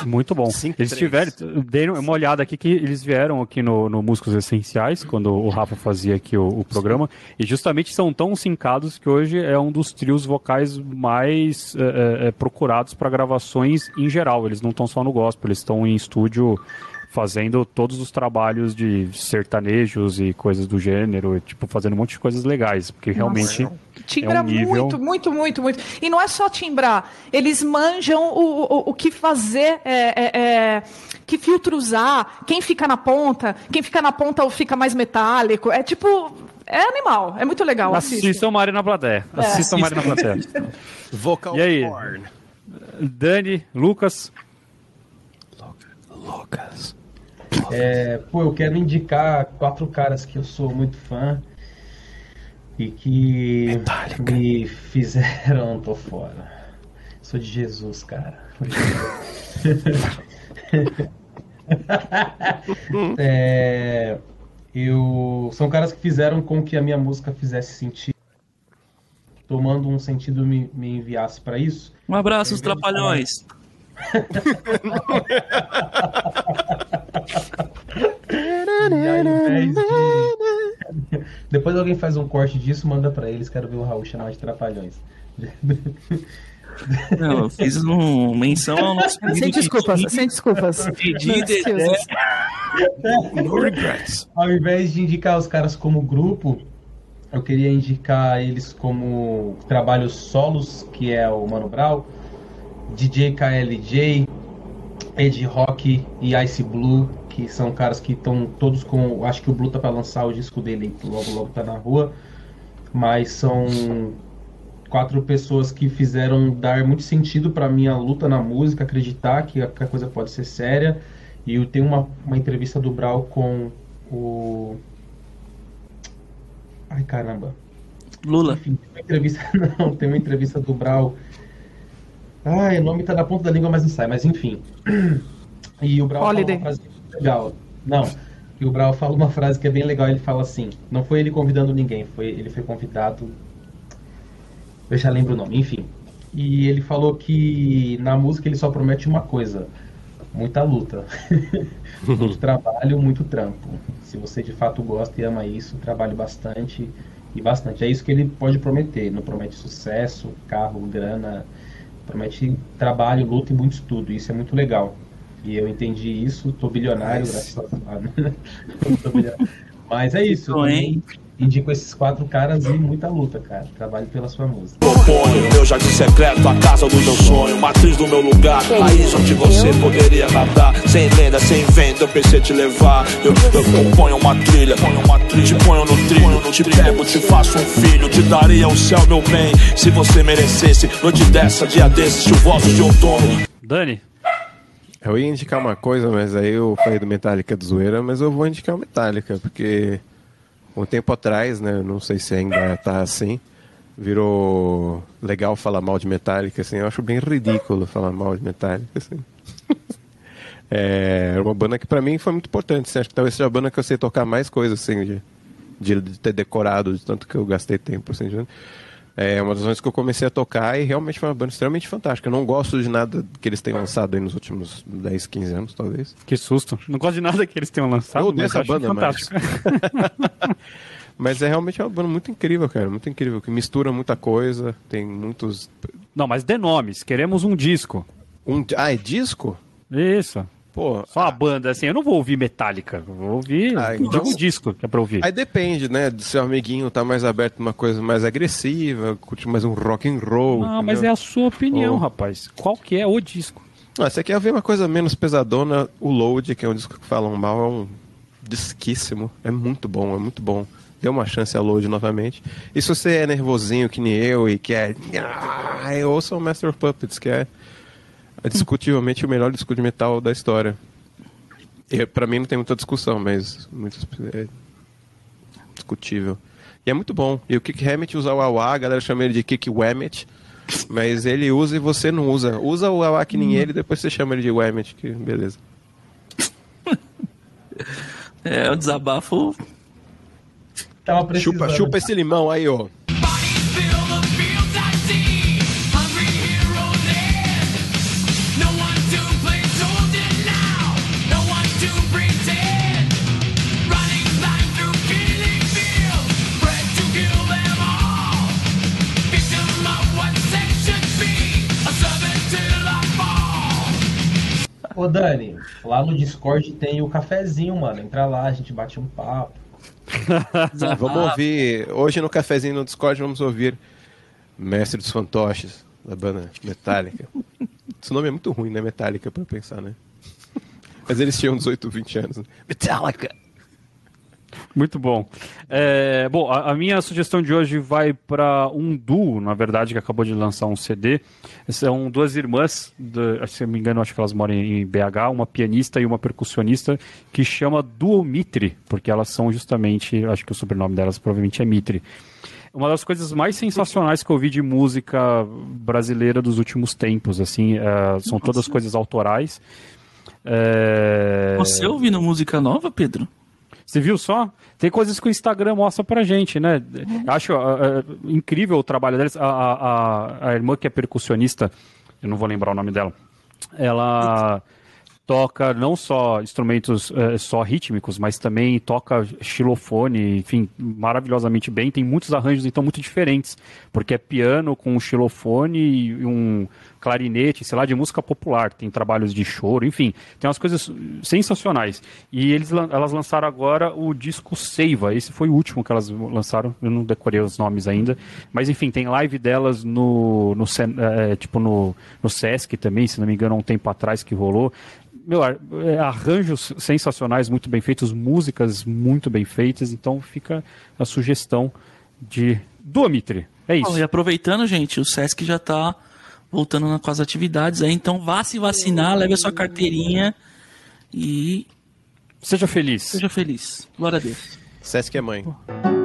muito bom. Cinco, eles tiveram, deram uma olhada aqui que eles vieram aqui no, no Músicos Essenciais, quando o Rafa fazia aqui o, o programa, e justamente são tão sincados que hoje é um dos trios vocais mais é, é, procurados para gravações em geral. Eles não estão só no gospel, eles estão em estúdio fazendo todos os trabalhos de sertanejos e coisas do gênero, tipo, fazendo um monte de coisas legais, porque realmente Nossa. Timbra é um nível... muito, muito, muito, muito. E não é só timbrar, eles manjam o, o, o que fazer, é, é, é, que filtro usar, quem fica na ponta, quem fica na ponta ou fica mais metálico, é tipo... É animal, é muito legal. Assistam Mário na plateia. É. Assistam Mário na plateia. Vocal e aí? Dani, Lucas. Lucas. É, pô, eu quero indicar quatro caras que eu sou muito fã e que Metallica. me fizeram. tô fora. Sou de Jesus, cara. é, eu são caras que fizeram com que a minha música fizesse sentido, tomando um sentido me, me enviasse para isso. Um abraço, os trapalhões. de... Depois alguém faz um corte disso, manda para eles, quero ver o Raul chamar de trapalhões. Não, eu fiz uma menção ao nosso Sem desculpas, sem desculpas. No regrets. Ao invés de indicar os caras como grupo, eu queria indicar eles como trabalhos solos, que é o Mano Brown, DJ KLJ, Ed Rock e Ice Blue, que são caras que estão todos com. Acho que o Blue tá para lançar o disco dele logo logo tá na rua. Mas são quatro pessoas que fizeram dar muito sentido para minha luta na música, acreditar que a, que a coisa pode ser séria. E eu tenho uma, uma entrevista do Brau com o. Ai caramba. Lula. Enfim, tem uma entrevista. Não, tem uma entrevista do Brau. Ai, o nome tá na ponta da língua, mas não sai, mas enfim. E o Brau fala uma frase legal. Não. E o Brau fala uma frase que é bem legal, ele fala assim, não foi ele convidando ninguém, foi ele foi convidado eu já lembro o nome, enfim. E ele falou que na música ele só promete uma coisa: muita luta. muito trabalho, muito trampo. Se você de fato gosta e ama isso, trabalhe bastante e bastante. É isso que ele pode prometer. Não promete sucesso, carro, grana. Promete trabalho, luta e muito estudo. Isso é muito legal. E eu entendi isso, tô bilionário, graças a Deus. Mas é isso. Tô, hein? Indico esses quatro caras e muita luta, cara. Trabalho pela sua música. Proponho meu jardim secreto, a casa do meu sonho, matriz do meu lugar, país onde você poderia nadar. Sem lenda, sem venda, eu pensei te levar. Eu, eu componho uma trilha, ponho uma trilha, te ponho no trilho, te pego, te faço um filho, te daria o céu, meu bem, se você merecesse. Noite dessa, dia desses, chuvosos de outono. Dani. Eu ia indicar uma coisa, mas aí eu falei do Metallica de zoeira, mas eu vou indicar o Metallica, porque um tempo atrás, né, não sei se ainda está assim, virou legal falar mal de Metallica, assim, eu acho bem ridículo falar mal de Metallica, assim. é uma banda que para mim foi muito importante, assim, acho que talvez seja a banda que eu sei tocar mais coisas, assim, de, de ter decorado, de tanto que eu gastei tempo, assim, de... É uma das vezes que eu comecei a tocar e realmente foi uma banda extremamente fantástica. Eu não gosto de nada que eles tenham lançado aí nos últimos 10, 15 anos, talvez. Que susto. Não gosto de nada que eles tenham lançado. Eu dessa banda, fantástico. Mas... mas é realmente uma banda muito incrível, cara. Muito incrível. Que mistura muita coisa. Tem muitos. Não, mas dê nomes. Queremos um disco. Um... Ah, é disco? Isso. Pô, Só a banda, assim, eu não vou ouvir Metallica, vou ouvir ah, então... um disco que é pra ouvir. Aí depende, né? Do seu amiguinho tá mais aberto uma coisa mais agressiva, curte mais um rock and roll. Ah, mas é a sua opinião, oh. rapaz. Qual que é o disco? Ah, você quer ouvir uma coisa menos pesadona, o Load, que é um disco que falam mal, é um disquíssimo. É muito bom, é muito bom. Dê uma chance a Load novamente. E se você é nervosinho que nem eu e quer. Ah, ouça o Master of Puppets, que é é discutivelmente o melhor disco de metal da história. E para mim não tem muita discussão, mas muito é discutível. E é muito bom. E o Kick Hammett usa o AWA, a galera chama ele de Kick Whammet, mas ele usa e você não usa. Usa o AWA que nem hum. ele, depois você chama ele de Whammet, que beleza. é, o desabafo. Chupa, chupa esse limão aí, ó. Ô Dani, lá no Discord tem o cafezinho, mano. Entra lá, a gente bate um papo. vamos ouvir. Hoje no cafezinho no Discord vamos ouvir Mestre dos Fantoches, da banda Metallica. Esse nome é muito ruim, né? Metallica, pra pensar, né? Mas eles tinham 18, 20 anos. Né? Metallica! Muito bom. É, bom, a, a, minha sugestão de hoje vai para um duo, na verdade, que acabou de lançar um CD. São duas irmãs, de, se não me engano, acho que elas moram em BH, uma pianista e uma percussionista, que chama Duo Mitre, porque elas são justamente, acho que o sobrenome delas provavelmente é Mitre. Uma das coisas mais sensacionais que eu vi de música brasileira dos últimos tempos, assim, é, são todas coisas autorais. É... Você ouvindo música nova, Pedro? Você viu só? Tem coisas que o Instagram mostra pra gente, né? Uhum. Acho uh, uh, incrível o trabalho deles. A, a, a, irmã que é percussionista, eu não vou lembrar o nome dela, ela toca não só instrumentos uh, só rítmicos, mas também toca xilofone, enfim, maravilhosamente bem. Tem muitos arranjos, então, muito diferentes, porque é piano com xilofone e um clarinete, sei lá, de música popular. Tem trabalhos de choro, enfim, tem umas coisas sensacionais. E eles, elas lançaram agora o disco Seiva. Esse foi o último que elas lançaram. Eu não decorei os nomes ainda, mas enfim, tem live delas no, no é, tipo no, no Sesc também, se não me engano, há um tempo atrás que rolou meu, é, arranjos sensacionais, muito bem feitos, músicas muito bem feitas, então fica a sugestão de Duomitri. É isso. Oh, e aproveitando, gente, o Sesc já está voltando com as atividades aí, então vá se vacinar, leve a sua carteirinha e. Seja feliz. Seja feliz. Glória a Deus. Sesc é mãe. Muito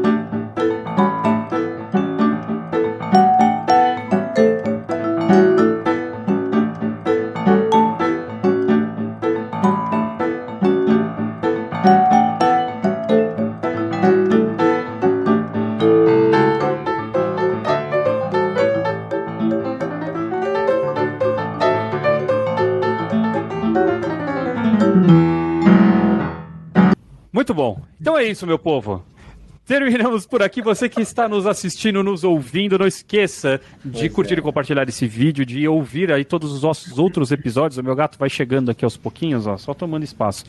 isso, meu povo. Terminamos por aqui. Você que está nos assistindo, nos ouvindo, não esqueça de pois curtir é. e compartilhar esse vídeo, de ouvir aí todos os nossos outros episódios. O meu gato vai chegando aqui aos pouquinhos, ó, só tomando espaço.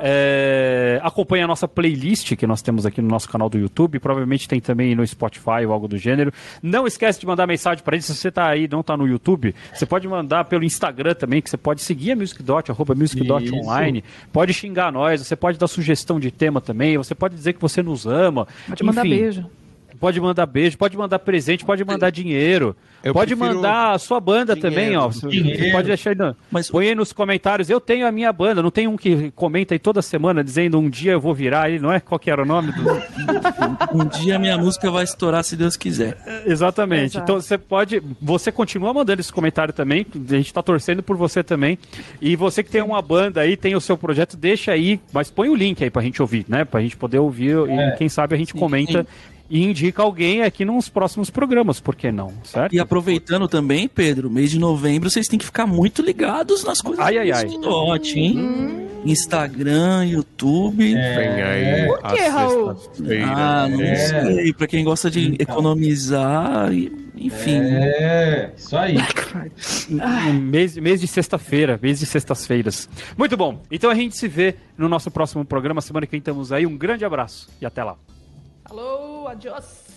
É, acompanhe a nossa playlist que nós temos aqui no nosso canal do YouTube. Provavelmente tem também no Spotify ou algo do gênero. Não esquece de mandar mensagem para gente. Se você está aí não está no YouTube, você pode mandar pelo Instagram também, que você pode seguir a MusicDot, arroba MusicDot Online. Pode xingar nós, você pode dar sugestão de tema também. Você pode dizer que você nos ama. Pode Enfim, mandar beijo. Pode mandar beijo, pode mandar presente, pode mandar dinheiro. Eu pode mandar a sua banda dinheiro, também, ó. Dinheiro. Você pode deixar aí. No... Mas... Põe aí nos comentários. Eu tenho a minha banda. Não tem um que comenta aí toda semana dizendo um dia eu vou virar aí, não é? Qual que era o nome? Do... um dia minha música vai estourar se Deus quiser. Exatamente. Exato. Então você pode. Você continua mandando esse comentário também. A gente está torcendo por você também. E você que tem uma banda aí, tem o seu projeto, deixa aí. Mas põe o link aí pra gente ouvir, né? Pra gente poder ouvir é. e quem sabe a gente sim, comenta. Sim e indica alguém aqui nos próximos programas, por que não? Certo? E aproveitando também, Pedro, mês de novembro vocês têm que ficar muito ligados nas coisas ai, ai, ai. Dot, hein? Hum. Instagram, YouTube. É. Vem aí. Por que, Raul? Ah, não é. sei. Pra quem gosta de então. economizar, enfim. É, isso aí. mês, mês de sexta-feira, mês de sextas-feiras. Muito bom. Então a gente se vê no nosso próximo programa. Semana que vem estamos aí. Um grande abraço e até lá. Alô, Just.